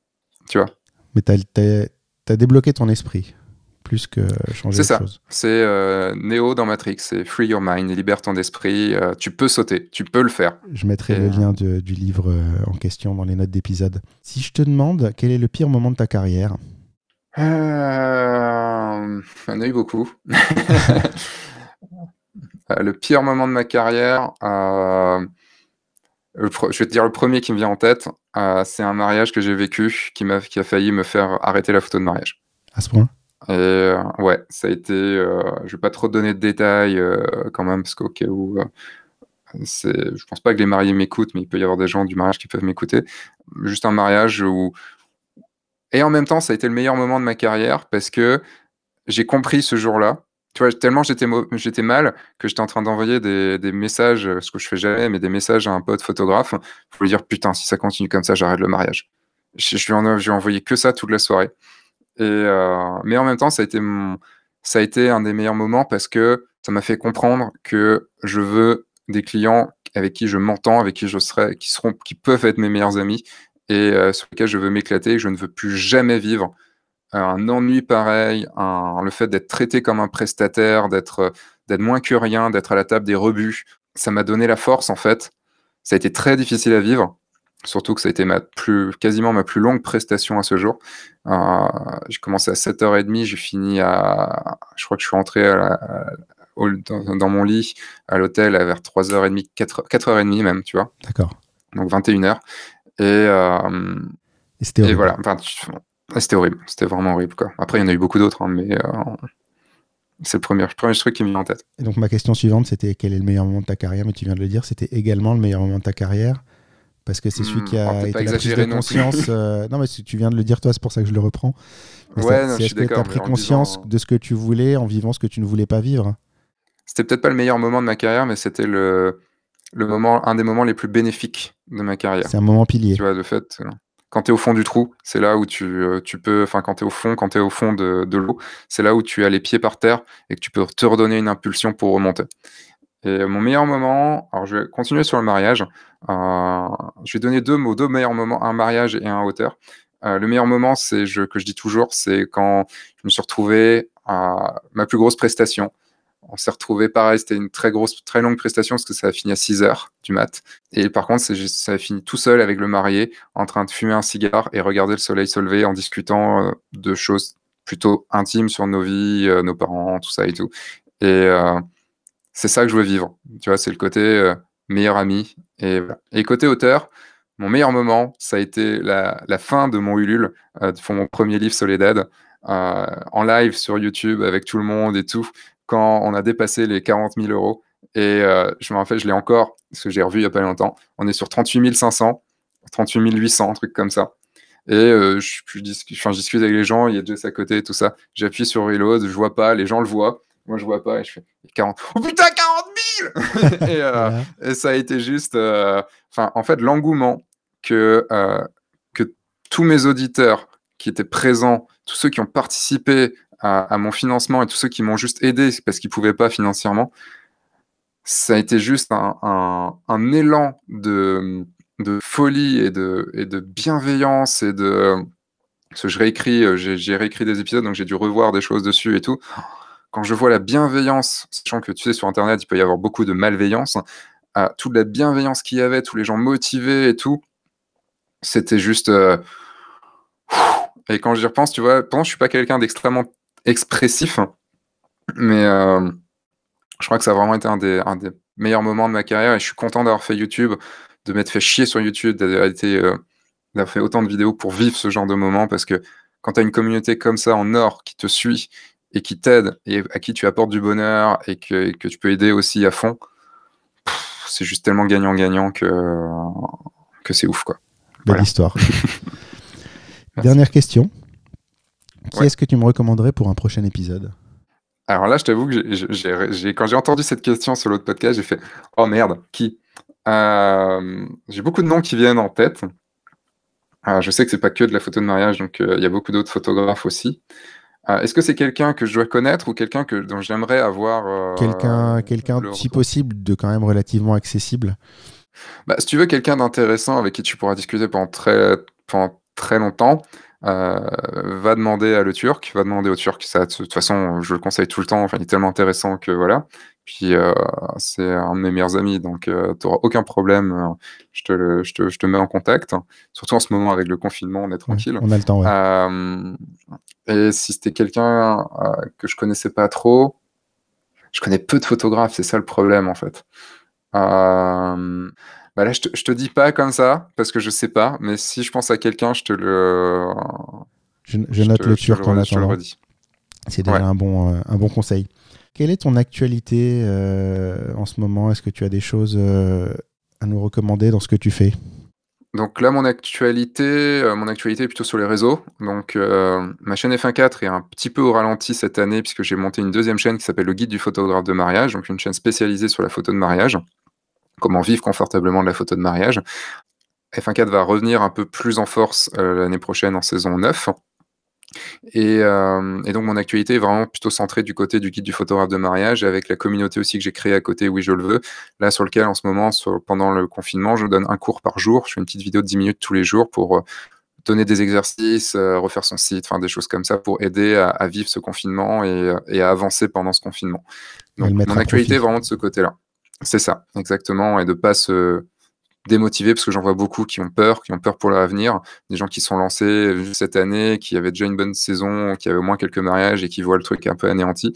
tu vois. Mais tu as, débloqué ton esprit, plus que changer C'est ça. C'est euh, Neo dans Matrix, c'est Free Your Mind, libère ton esprit. Euh, tu peux sauter, tu peux le faire. Je mettrai le lien du livre euh, en question dans les notes d'épisode. Si je te demande quel est le pire moment de ta carrière? Euh... Il y en a eu beaucoup. le pire moment de ma carrière, je vais te dire le premier qui me vient en tête. Euh, c'est un mariage que j'ai vécu qui a failli me faire arrêter la photo de mariage. À ce point? Et euh, ouais, ça a été. Euh, je vais pas trop donner de détails quand même, parce qu'au cas où. c'est, je pense pas que les mariés m'écoutent, mais il peut y avoir des gens du mariage qui peuvent m'écouter. Juste un mariage où. Et en même temps, ça a été le meilleur moment de ma carrière parce que j'ai compris ce jour-là tu vois, tellement j'étais, mal que j'étais en train d'envoyer des, messages, ce que je fais jamais, mais des messages à un pote photographe pour lui dire putain, si ça continue comme ça, j'arrête le mariage. Je, lui, en, je lui ai envoyé que ça toute la soirée. Et, euh, mais en même temps, ça a, été un des meilleurs moments parce que ça m'a fait comprendre que je veux des clients avec qui je m'entends, avec qui je serai, qui, seront, qui peuvent être mes meilleurs amis et euh, sur lesquels je veux m'éclater. Je ne veux plus jamais vivre un ennui pareil, le fait d'être traité comme un prestataire, d'être moins que rien, d'être à la table des rebuts, ça m'a donné la force en fait. Ça a été très difficile à vivre, surtout que ça a été ma plus, quasiment ma plus longue prestation à ce jour. Euh, j'ai commencé à 7h30, j'ai fini à. Je crois que je suis rentré dans, mon lit à l'hôtel vers 3h30, 4, h 30 même, tu vois. D'accord. Donc 21h. Et, euh, et, et voilà. Enfin, ah, c'était horrible, c'était vraiment horrible. Quoi. Après, il y en a eu beaucoup d'autres, hein, mais euh, c'est le premier, premier truc qui me vient en tête. Et donc, ma question suivante, c'était quel est le meilleur moment de ta carrière? Mais tu viens de le dire, c'était également le meilleur moment de ta carrière parce que c'est celui qui a hmm, été la prise de conscience. Euh, non, mais tu viens de le dire, toi, c'est pour ça que je le reprends. Ouais, est-ce que tu as pris conscience de ce que tu voulais en vivant ce que tu ne voulais pas vivre? C'était peut-être pas le meilleur moment de ma carrière, mais c'était le, le moment, un des moments les plus bénéfiques de ma carrière. C'est un moment pilier. Tu vois, de fait, euh, quand tu es au fond du trou, c'est là où tu, euh, tu peux, enfin quand tu es au fond, quand tu es au fond de, de l'eau, c'est là où tu as les pieds par terre et que tu peux te redonner une impulsion pour remonter. Et mon meilleur moment, alors je vais continuer sur le mariage. Euh, je vais donner deux mots, deux meilleurs moments, un mariage et un hauteur. Euh, le meilleur moment, c'est je, que je dis toujours, c'est quand je me suis retrouvé à ma plus grosse prestation on s'est retrouvé pareil, c'était une très grosse, très longue prestation parce que ça a fini à 6 heures du mat. Et par contre, ça a fini tout seul avec le marié, en train de fumer un cigare et regarder le soleil se lever en discutant euh, de choses plutôt intimes sur nos vies, euh, nos parents, tout ça et tout. Et c'est ça que je veux vivre. Tu vois, c'est le côté meilleur ami. Et, côté auteur, mon meilleur moment, ça a été la, fin de mon Ulule, pour mon premier livre Soledad. en live sur YouTube avec tout le monde et tout quand on a dépassé les 40 000 euros. Et euh, je me rappelle, je l'ai encore, parce que j'ai revu il n'y a pas longtemps. On est sur 38 500, 38 800, un truc comme ça. Et euh, je, je, je, discute avec les gens, il y a Jess à côté, tout ça. J'appuie sur Reload, je vois pas, les gens le voient. Moi, je vois pas, et je fais 40. Oh putain, 40 000 et, euh, et, ça a été juste. Enfin, en fait, l'engouement que, que tous mes auditeurs qui étaient présents, tous ceux qui ont participé à, mon financement et tous ceux qui m'ont juste aidé parce qu'ils ne pouvaient pas financièrement, ça a été juste un, élan de, folie et de, et de bienveillance et de. Parce que je réécris, euh, j'ai réécrit des épisodes, donc j'ai dû revoir des choses dessus et tout. Quand je vois la bienveillance, sachant que tu sais, sur Internet, il peut y avoir beaucoup de malveillance, toute la bienveillance qu'il y avait, tous les gens motivés et tout, c'était juste. Euh, et quand j'y repense, tu vois, je je suis pas quelqu'un d'extrêmement expressif. Mais euh, je crois que ça a vraiment été un des, meilleurs moments de ma carrière et je suis content d'avoir fait YouTube, de m'être fait chier sur YouTube, d'avoir euh, fait autant de vidéos pour vivre ce genre de moment parce que quand tu as une communauté comme ça en or qui te suit et qui t'aide et à qui tu apportes du bonheur et que, que tu peux aider aussi à fond, c'est juste tellement gagnant-gagnant que, que c'est ouf. quoi. Belle histoire. Dernière question. Qui est-ce que tu me recommanderais pour un prochain épisode? Alors là, je t'avoue que quand j'ai entendu cette question sur l'autre podcast, j'ai fait Oh merde, qui? Euh, J'ai beaucoup de noms qui viennent en tête. je sais que c'est pas que de la photo de mariage, donc euh, il y a beaucoup d'autres photographes aussi. Euh, est-ce que c'est quelqu'un que je dois connaître ou quelqu'un que, dont j'aimerais avoir. quelqu'un, quelqu'un si possible, de quand même relativement accessible bah, Si tu veux quelqu'un d'intéressant avec qui tu pourras discuter pendant très, pendant très longtemps, euh, va demander à le Turc, va demander au Turc. Ça, de toute façon, je le conseille tout le temps. Enfin, il est tellement intéressant que voilà. Puis euh, c'est un de mes meilleurs amis, donc euh, tu n'auras aucun problème. Je te, je, te, je te, mets en contact. Surtout en ce moment avec le confinement, on est tranquille. on a le temps. Ouais. et si c'était quelqu'un que je connaissais pas trop, je connais peu de photographes. C'est ça le problème en fait. Bah là, je te, te dis pas comme ça, parce que je sais pas, mais si je pense à quelqu'un, je te le. Je, note le turc en attendant. C'est déjà un, bon, euh, un bon conseil. Quelle est ton actualité euh, en ce moment? Est-ce que tu as des choses euh, à nous recommander dans ce que tu fais? Donc là, mon actualité, mon actualité est plutôt sur les réseaux. Donc ma chaîne F1.4 est un petit peu au ralenti cette année puisque j'ai monté une deuxième chaîne qui s'appelle le guide du photographe de mariage, donc une chaîne spécialisée sur la photo de mariage comment vivre confortablement de la photo de mariage. F1.4 va revenir un peu plus en force euh, l'année prochaine en saison 9. Euh, et, donc mon actualité est vraiment plutôt centrée du côté du guide du photographe de mariage, avec la communauté aussi que j'ai créée à côté, oui je le veux, là sur lequel en ce moment, pendant le confinement, je donne un cours par jour, je fais une petite vidéo de 10 minutes tous les jours pour euh, donner des exercices, refaire son site, enfin des choses comme ça pour aider à, vivre ce confinement et, à avancer pendant ce confinement. Donc mon actualité est vraiment de ce côté-là. C'est ça, exactement, et de pas se démotiver parce que j'en vois beaucoup qui ont peur, qui ont peur pour l'avenir, des gens qui sont lancés cette année, qui avaient déjà une bonne saison, qui avaient au moins quelques mariages et qui voient le truc un peu anéanti.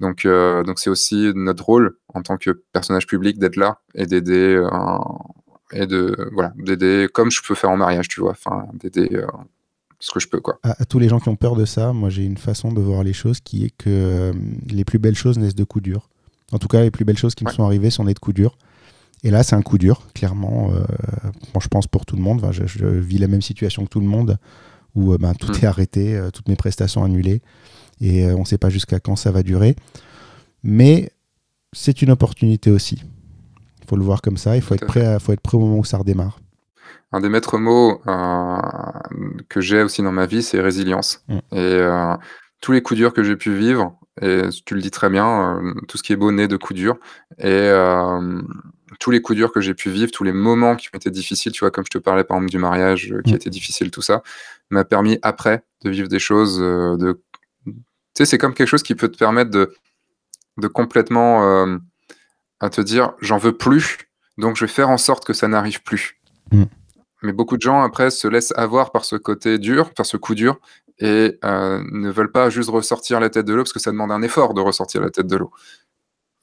Donc, euh, donc c'est aussi notre rôle en tant que personnage public d'être là et d'aider euh, et de voilà d'aider comme je peux faire en mariage, tu vois, enfin d'aider euh, ce que je peux quoi. À, tous les gens qui ont peur de ça, moi j'ai une façon de voir les choses qui est que les plus belles choses naissent de coups durs. En tout cas, les plus belles choses qui me sont arrivées sont des de coups durs. Et là, c'est un coup dur, clairement. Euh, je pense pour tout le monde. je, vis la même situation que tout le monde, où euh, ben, tout mm. est arrêté, euh, toutes mes prestations annulées, et on ne sait pas jusqu'à quand ça va durer. Mais c'est une opportunité aussi. Il faut le voir comme ça. Il faut être, prêt faut être prêt au moment où ça redémarre. Un des maîtres mots que j'ai aussi dans ma vie, c'est résilience. Mm. Et tous les coups durs que j'ai pu vivre, et tu le dis très bien, euh, tout ce qui est beau naît de coups durs. Et euh, tous les coups durs que j'ai pu vivre, tous les moments qui ont été difficiles, tu vois, comme je te parlais par exemple du mariage euh, qui mmh. était difficile, tout ça, m'a permis après de vivre des choses de. Tu sais, c'est comme quelque chose qui peut te permettre de, de complètement à te dire j'en veux plus, donc je vais faire en sorte que ça n'arrive plus. Mmh. Mais beaucoup de gens après se laissent avoir par ce côté dur, par ce coup dur, et euh, ne veulent pas juste ressortir la tête de l'eau parce que ça demande un effort de ressortir la tête de l'eau.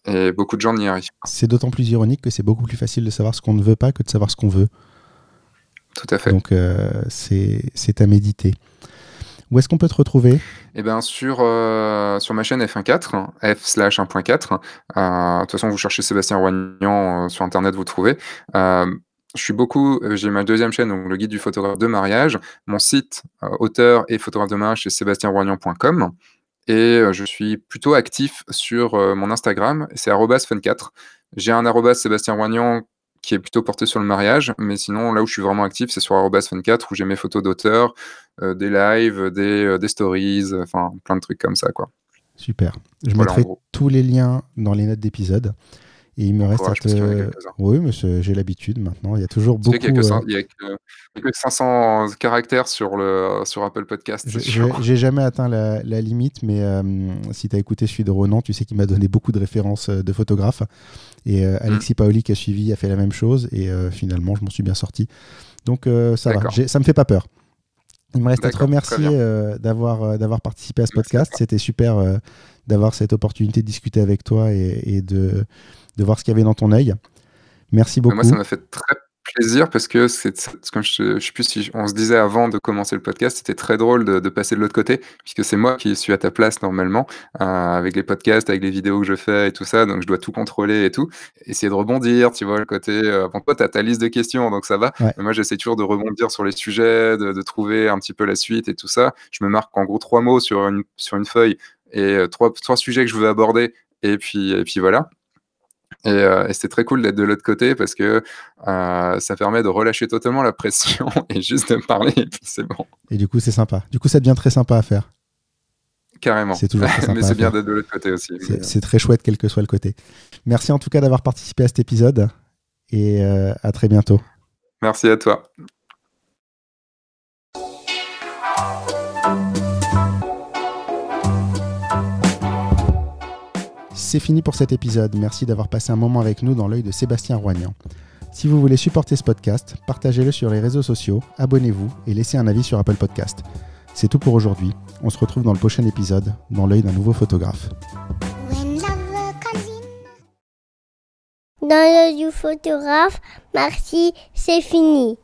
Et beaucoup de gens n'y arrivent pas. C'est d'autant plus ironique que c'est beaucoup plus facile de savoir ce qu'on ne veut pas que de savoir ce qu'on veut. Tout à fait. Donc euh, c'est à méditer. Où est-ce qu'on peut te retrouver? Eh bien sur, euh, sur ma chaîne F1.4, F slash 1.4. de toute façon, vous cherchez Sébastien Roignan sur Internet, vous trouvez je suis beaucoup, euh, j'ai ma deuxième chaîne, donc le guide du photographe de mariage. Mon site, euh, auteur et photographe de mariage, c'est sébastienroignan.com. Et je suis plutôt actif sur mon Instagram, c'est fun4. J'ai un arrobas Sébastien qui est plutôt porté sur le mariage, mais sinon, là où je suis vraiment actif, c'est sur fun4 où j'ai mes photos d'auteur, des lives, des, des stories, enfin plein de trucs comme ça. quoi. Super. Je mettrai tous les liens dans les notes d'épisode. Et il me reste à te... Oui, mais j'ai l'habitude maintenant. Il y a toujours beaucoup. Il n'y a, que 500 caractères sur, le, sur Apple Podcast. J'ai jamais atteint la, limite, mais si tu as écouté celui de Ronan, tu sais qu'il m'a donné beaucoup de références de photographes. Et mmh. Alexis Paoli qui a suivi a fait la même chose. Et finalement, je m'en suis bien sorti. Donc ça va. Ça me fait pas peur. Il me reste à te remercier d'avoir d'avoir participé à ce podcast. C'était super d'avoir cette opportunité de discuter avec toi et, et de de voir ce qu'il y avait dans ton œil. Merci beaucoup. Moi, ça m'a fait très, plaisir parce que c'est comme je, je sais plus si on se disait avant de commencer le podcast, c'était très drôle de, de passer de l'autre côté, puisque c'est moi qui suis à ta place normalement, euh, avec les podcasts, avec les vidéos que je fais et tout ça, donc je dois tout contrôler et tout, essayer de rebondir, tu vois, le côté, euh, bon, toi, tu as ta liste de questions, donc ça va, Ouais. mais moi, j'essaie toujours de rebondir sur les sujets, de, de trouver un petit peu la suite et tout ça. Je me marque en gros trois mots sur une, sur une feuille et euh, trois, trois sujets que je veux aborder, et puis, et puis voilà. Et, euh, et c'était très cool d'être de l'autre côté parce que euh, ça permet de relâcher totalement la pression et juste de parler et puis c'est bon, Et du coup, c'est sympa. Du coup, ça devient très sympa à faire. carrément. C'est toujours très sympa Mais c'est bien d'être de l'autre côté aussi. C'est mais, c'est très chouette, quel que soit le côté. Merci en tout cas d'avoir participé à cet épisode et euh, à très bientôt. euh, merci à toi. C'est fini pour cet épisode. Merci d'avoir passé un moment avec nous dans l'œil de Sébastien Roignan. Si vous voulez supporter ce podcast, partagez-le sur les réseaux sociaux, abonnez-vous et laissez un avis sur Apple Podcast. C'est tout pour aujourd'hui. On se retrouve dans le prochain épisode, dans l'œil d'un nouveau photographe. Dans l'œil du photographe, merci, c'est fini.